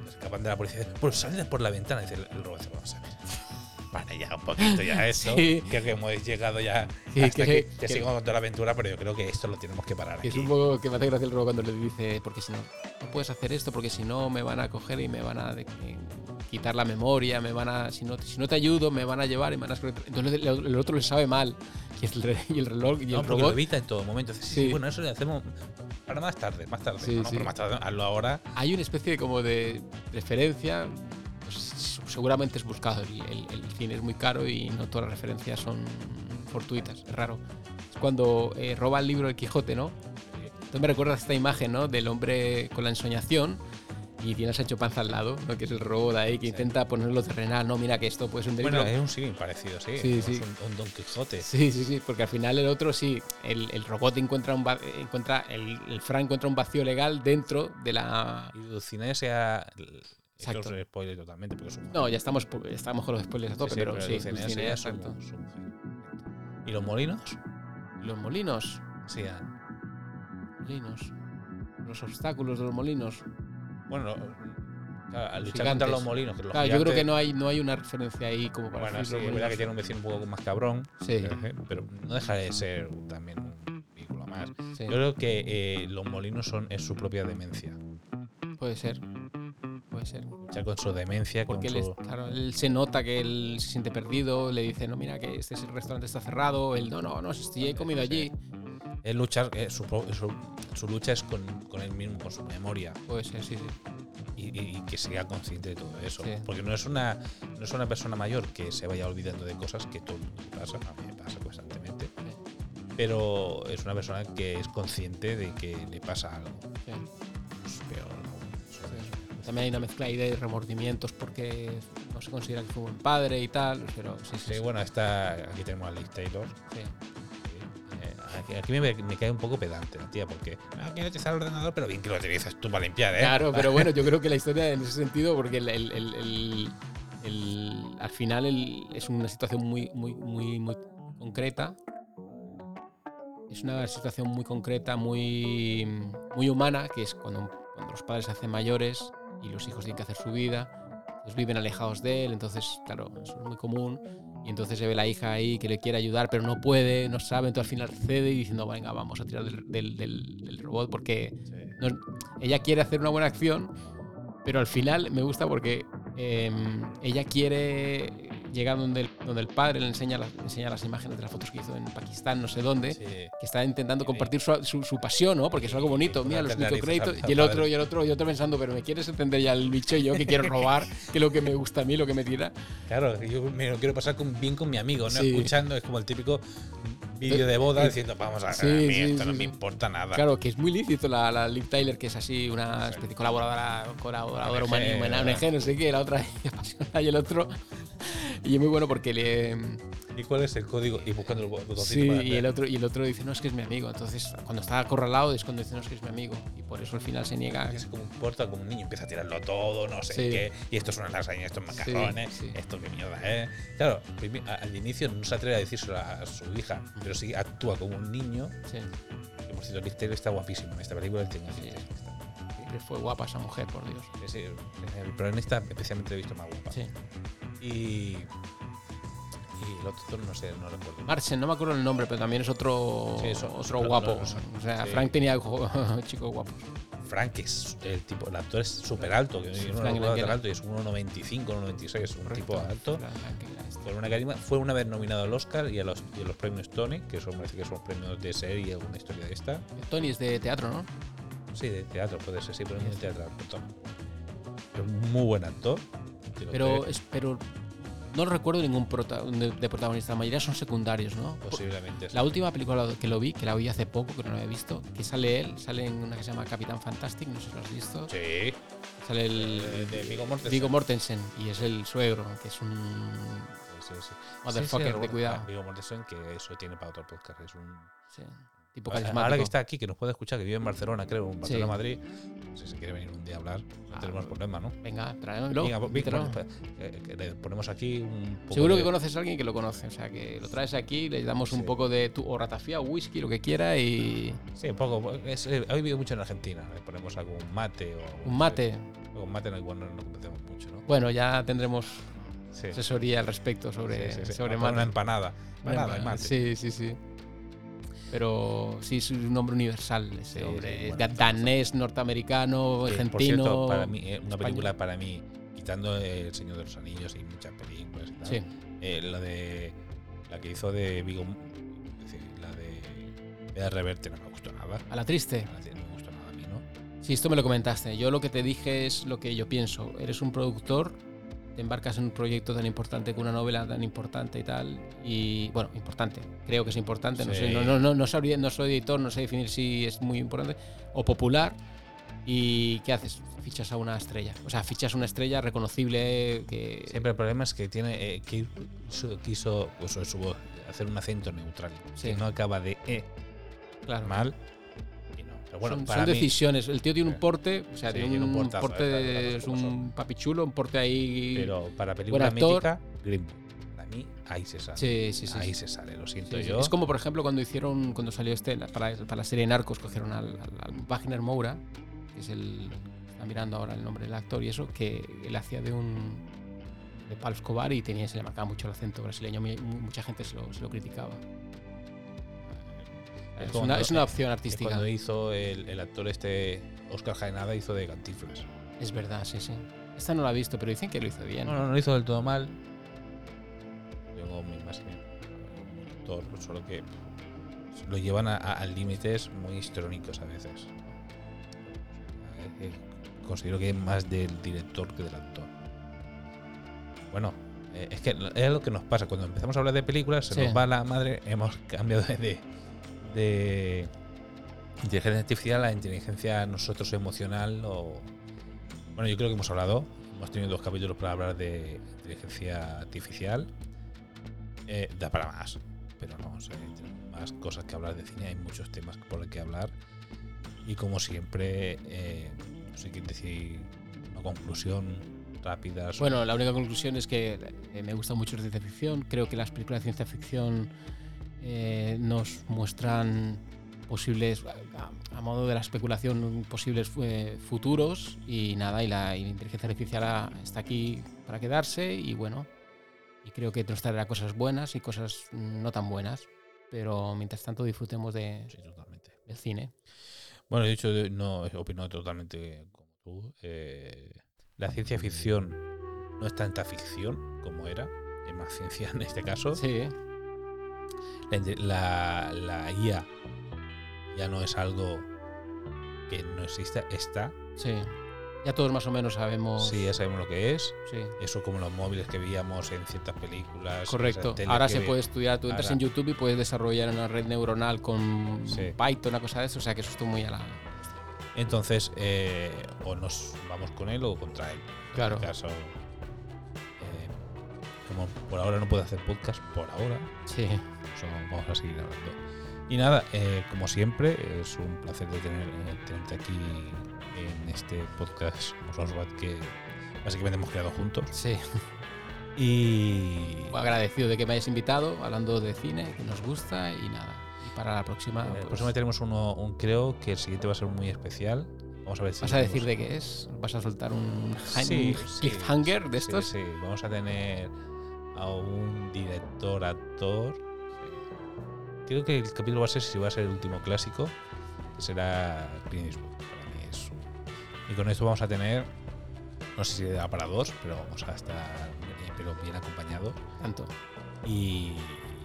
se escapan de la policía, pues salen por la ventana. Dice el, el robot: Vamos a ver. Vale, ya un poquito ya esto. Sí. Que que hemos llegado ya Sí, hasta que- que, que, sigamos con toda la aventura, pero yo creo que esto lo tenemos que parar Que es aquí. un poco que me hace gracia el robot cuando le dice, porque si no, no puedes hacer esto, porque si no me van a coger y me van a quitar la memoria, me van a, si no, si no te ayudo, me van a llevar y me van a... Entonces el, el otro le sabe mal. Y el, re- y el reloj y No, el porque lo robot... evita en todo momento. Dice, sí, Sí. bueno, eso lo hacemos para más tarde, más tarde. Sí, No, pero más tarde, hazlo ahora. Hay una especie de como de referencia, pues, seguramente es buscado. El, el- el cine es muy caro y no todas las referencias son fortuitas, es raro. Es cuando eh, roba el libro El Quijote, ¿no? Entonces me recuerda esta imagen, ¿no? Del hombre con la ensoñación y tienes a hecho panza al lado, ¿no? que es el robot ahí que intenta ponerlo terrenal. No, mira que esto puede ser un delito. Bueno, es un símil parecido, sí. Sí. Un, un Don Quijote. Sí, sí, sí, porque al final el otro sí, el, el robot encuentra un encuentra el, el Frank encuentra un vacío legal dentro de la Y Dulcinea sea. Exacto. Esto es spoiler totalmente, porque es un No, ya estamos estamos con los spoilers a tope, Sí, sí, pero, sí, Dulcinea exacto. su mujer. ¿Y los molinos? Los molinos, Sí. molinos. Los obstáculos de los molinos. Bueno, claro, al luchar contra los molinos. Que los Claro, yo creo que no hay, no hay una referencia ahí como para Bueno, sí, es verdad que tiene un vecino un poco más cabrón. Sí. eh, Pero no deja de ser también un vehículo más. Sí, Yo creo que eh, los molinos son es su propia demencia. puede ser. Puede ser. Luchar con su demencia, Porque con él, su. claro, él se nota que él se siente perdido, le dice, no, mira que este es el restaurante está cerrado, él, no, no, no, si estoy- he comido allí. Es luchar, eh, su, su, su lucha es con, con él mismo, con su memoria. Puede ser, sí, sí. y, que sea consciente de todo eso. Sí. Porque no es una no es una persona mayor que se vaya olvidando de cosas que todo el mundo le pasa, a mí me pasa constantemente. Pero es una persona que es consciente de que le pasa algo. sí. Pues peor. También hay una mezcla ahí de remordimientos porque no se considera que fue un padre y tal, pero sí, sí. Sí, sí, bueno, está, aquí tenemos a Liz Taylor. sí. Aquí aquí me, me cae un poco pedante la tía, porque no quiero utilizar el ordenador, pero bien que lo utilizas tú para limpiar, ¿eh? Claro, pero bueno, yo creo que la historia en ese sentido, porque el, el- el- el- al final es una situación muy, muy, muy, muy concreta. Es una situación muy concreta, muy, muy humana, que es cuando, cuando los padres se hacen mayores y los hijos tienen que hacer su vida, pues viven alejados de él, entonces, claro, eso es muy común. Y entonces se ve la hija ahí que le quiere ayudar, pero no puede, no sabe, entonces al final cede y diciendo, venga, vamos a tirar del, del- robot porque ella quiere hacer una buena acción, pero al final me gusta porque em, ella quiere llegar donde el, donde el padre le enseña, las, le enseña las imágenes de las fotos que hizo en Pakistán, no sé dónde, Sí. que está intentando compartir su, su- su pasión, ¿no? Porque es algo bonito. Mira los microcréditos. Y el otro, y el otro, y otro pensando, pero me quieres entender ya el bicho y yo que quiero robar, que es lo que me gusta a mí, lo que me tira. Claro, yo me lo quiero pasar con, bien con mi amigo, ¿no? Sí. Escuchando, es como el típico vídeo de boda diciendo, vamos a Sí, a mí sí, esto sí, no me importa nada. Claro, que es muy lícito la, la Liv Tyler, que es así una especie de colaboradora, colaboradora humana, ONG, no sé qué, la otra y el otro. Y es muy bueno porque le. ¿Y cuál es el código? Y buscando el botoncito Sí, para- y el otro, y el otro dice, no, es que es mi amigo. Entonces, cuando está acorralado, es cuando dice, no, es que es mi amigo. Y por eso al final se niega. se comporta como un niño, empieza a tirarlo todo, no sé Sí. qué, y esto es una lasaña, esto es macarrones, sí. esto qué mierda es. Claro, al inicio no se atreve a decírselo a su hija, pero sí actúa como un niño. Sí, Que por cierto, Taylor está guapísimo en esta película. Sí. siempre fue guapa esa mujer, por Dios. sí, sí, pero en esta especialmente he visto más guapa. Sí. Y. Y el otro no sé, no recuerdo. Marchen, no me acuerdo el nombre, pero también es otro, Sí, eso- otro guapo. o sea, sí. Frank tenía chicos guapos. Frank, es el tipo, el actor es súper alto, que Sí, no alto, y es un 1,95, 1,96, es un tipo alto. Este. Fue una, carisma- fue una vez nominado al Oscar y a los, y a los premios Tony, que son, parece que son premios de serie y alguna historia de esta. Tony es de teatro, ¿no? Sí, de teatro, puede ser, sí, premios de teatro. Pero un muy buen actor. Pero, es, pero no recuerdo ningún prota- de, de protagonista. La mayoría son secundarios, ¿no? posiblemente. sí. La última película que lo vi, que la vi hace poco, que no la había visto, que sale él, sale en una que se llama Capitán Fantastic, no sé si lo has visto. Sí, Sale el de, de Viggo Mortensen. Viggo Mortensen y es el suegro, que es un Sí, sí, sí. motherfucker de cuidado. Viggo Mortensen, que eso tiene para otro podcast. Es un. Tipo Ahora carismático. que está aquí, que nos puede escuchar, que vive en Barcelona, creo, en Barcelona, Sí. Madrid. Si se quiere venir un día a hablar, no Ah, tenemos problema, ¿no? Venga, tráemelo. Venga, pues, bueno, pues, eh, que le ponemos aquí un poco Seguro de- que conoces a alguien que lo conoce, o sea que lo traes aquí, le damos un Sí. poco de tu o ratafía, o whisky, lo que quiera y Sí, un poco. Es, eh, he vivido mucho en Argentina. Le ponemos algún mate o. un mate. Con mate no, igual no, no conocemos mucho, ¿no? Bueno, ya tendremos Sí. asesoría al respecto sobre, Sí, sí, sobre O mate. Una empanada. Una Empanada y empanada, mate. Sí, sí, sí. Pero sí, es un nombre universal ese Sí, hombre. bueno, danés, norteamericano, argentino. Por cierto, para mí, eh, una español. película para mí, quitando El Señor de los Anillos y muchas películas y tal, Sí, eh, la de. La que hizo de Vigo. la de. De Reverte no me gustó nada. a la triste. La de- No me gustó nada a mí, ¿no? Sí, esto me lo comentaste. Yo lo que te dije es lo que yo pienso. Eres un productor, te embarcas en un proyecto tan importante, con una novela tan importante y tal. Y bueno, importante. Creo que es importante. No, Sí. sé, no, no, no, no, soy editor, no sé definir si es muy importante o popular. ¿Y qué haces? Fichas a una estrella. O sea, fichas una estrella reconocible que... Siempre el problema es que tiene eh, que quiso, quiso, pues, su voz, hacer un acento neutral. Sí. Que no acaba de E Claro. mal. Pero bueno, son, para son mí- decisiones. El tío tiene un porte, o sea, Sí, tiene un, un portazo, porte, de- es un papichulo, un porte ahí. Pero para película actor. mítica, Green Book. Para mí, ahí se sale. Sí, sí, sí. ahí sí. se sale, lo siento Sí, yo. Es como, por ejemplo, cuando hicieron, cuando salió este, para, para la serie Narcos, cogieron al, al, al Wagner Moura, que es el. Está mirando ahora el nombre del actor y eso, que él hacía de un. de Pablo Escobar y tenía, se le marcaba mucho el acento brasileño. mu- Mucha gente se lo, se lo criticaba. Es una, es una opción artística. cuando hizo el, el actor este, Oscar Jaenada, hizo de Cantinflas. Es verdad, sí, sí. Esta no la he visto, pero dicen que lo hizo bien. No, no, no lo hizo del todo mal. Tengo mi actor, solo que lo llevan a, a- a límites muy histrónicos a veces. Eh, eh, Considero que es más del director que del actor. Bueno, eh, es que es lo que nos pasa. Cuando empezamos a hablar de películas, se Sí. nos va la madre. Hemos cambiado de, de, inteligencia artificial a inteligencia nosotros emocional o bueno, yo creo que hemos hablado, hemos tenido dos capítulos para hablar de inteligencia artificial. Eh, da para más, pero no, o sea, hay más cosas que hablar de cine, hay muchos temas por el que hablar. Y como siempre, eh, no sé qué decir una conclusión rápida. sobre- Bueno, la única conclusión es que eh, me gusta mucho la ciencia ficción. Creo que las películas de ciencia ficción eh, nos muestran posibles, a, a modo de la especulación, posibles eh, futuros y nada, y la, y la inteligencia artificial está aquí para quedarse y bueno, y creo que nos traerá cosas buenas y cosas no tan buenas, pero mientras tanto disfrutemos de, Sí, totalmente. del cine. Bueno, de hecho, no opino totalmente como tú. Eh, la ciencia ficción no es tanta ficción como era, es más ciencia en este caso. Sí, La, la, IA ya no es algo que no exista, está. sí. Ya todos más o menos sabemos. Sí, ya sabemos lo que es. sí. Eso como los móviles que veíamos en ciertas películas. Correcto. Ahora se ve- puede estudiar. Tú entras Ahora- en YouTube y puedes desarrollar una red neuronal con Sí. Python, una cosa de eso. O sea que eso está muy a la. Entonces, eh, o nos vamos con él o contra él. Claro. En este caso, como por ahora no puedo hacer podcast, por ahora, Sí. vamos a seguir hablando. Y nada, eh, como siempre, es un placer de tener, eh, tenerte aquí en este podcast que básicamente hemos creado juntos. Sí. Y agradecido de que me hayas invitado, hablando de cine, que nos gusta y nada. Y para la próxima. eh, pues, próximamente tenemos uno, un, creo que el siguiente va a ser muy especial. Vamos a ver si ¿Vas a decir de qué es? ¿Vas a soltar un, Sí, un sí, cliffhanger de sí, estos? Sí, vamos a tener a un director, actor. Creo que el capítulo va a ser si va a ser el último clásico, que será Clint Eastwood. Para mí es un- Y con esto vamos a tener, no sé si da para dos, pero vamos a estar eh, pero bien acompañado. Tanto. Y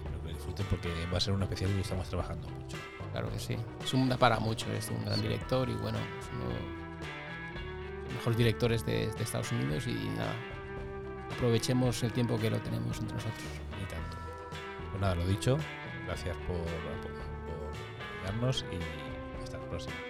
espero que lo disfruten porque va a ser un especial que estamos trabajando mucho. Claro que sí. Es un da para mucho, es un gran director y bueno, es uno de los mejores directores de, de Estados Unidos y nada. Aprovechemos el tiempo que lo tenemos entre nosotros. Ni tanto. Pues nada, lo dicho, gracias por, por, por vernos y hasta la próxima.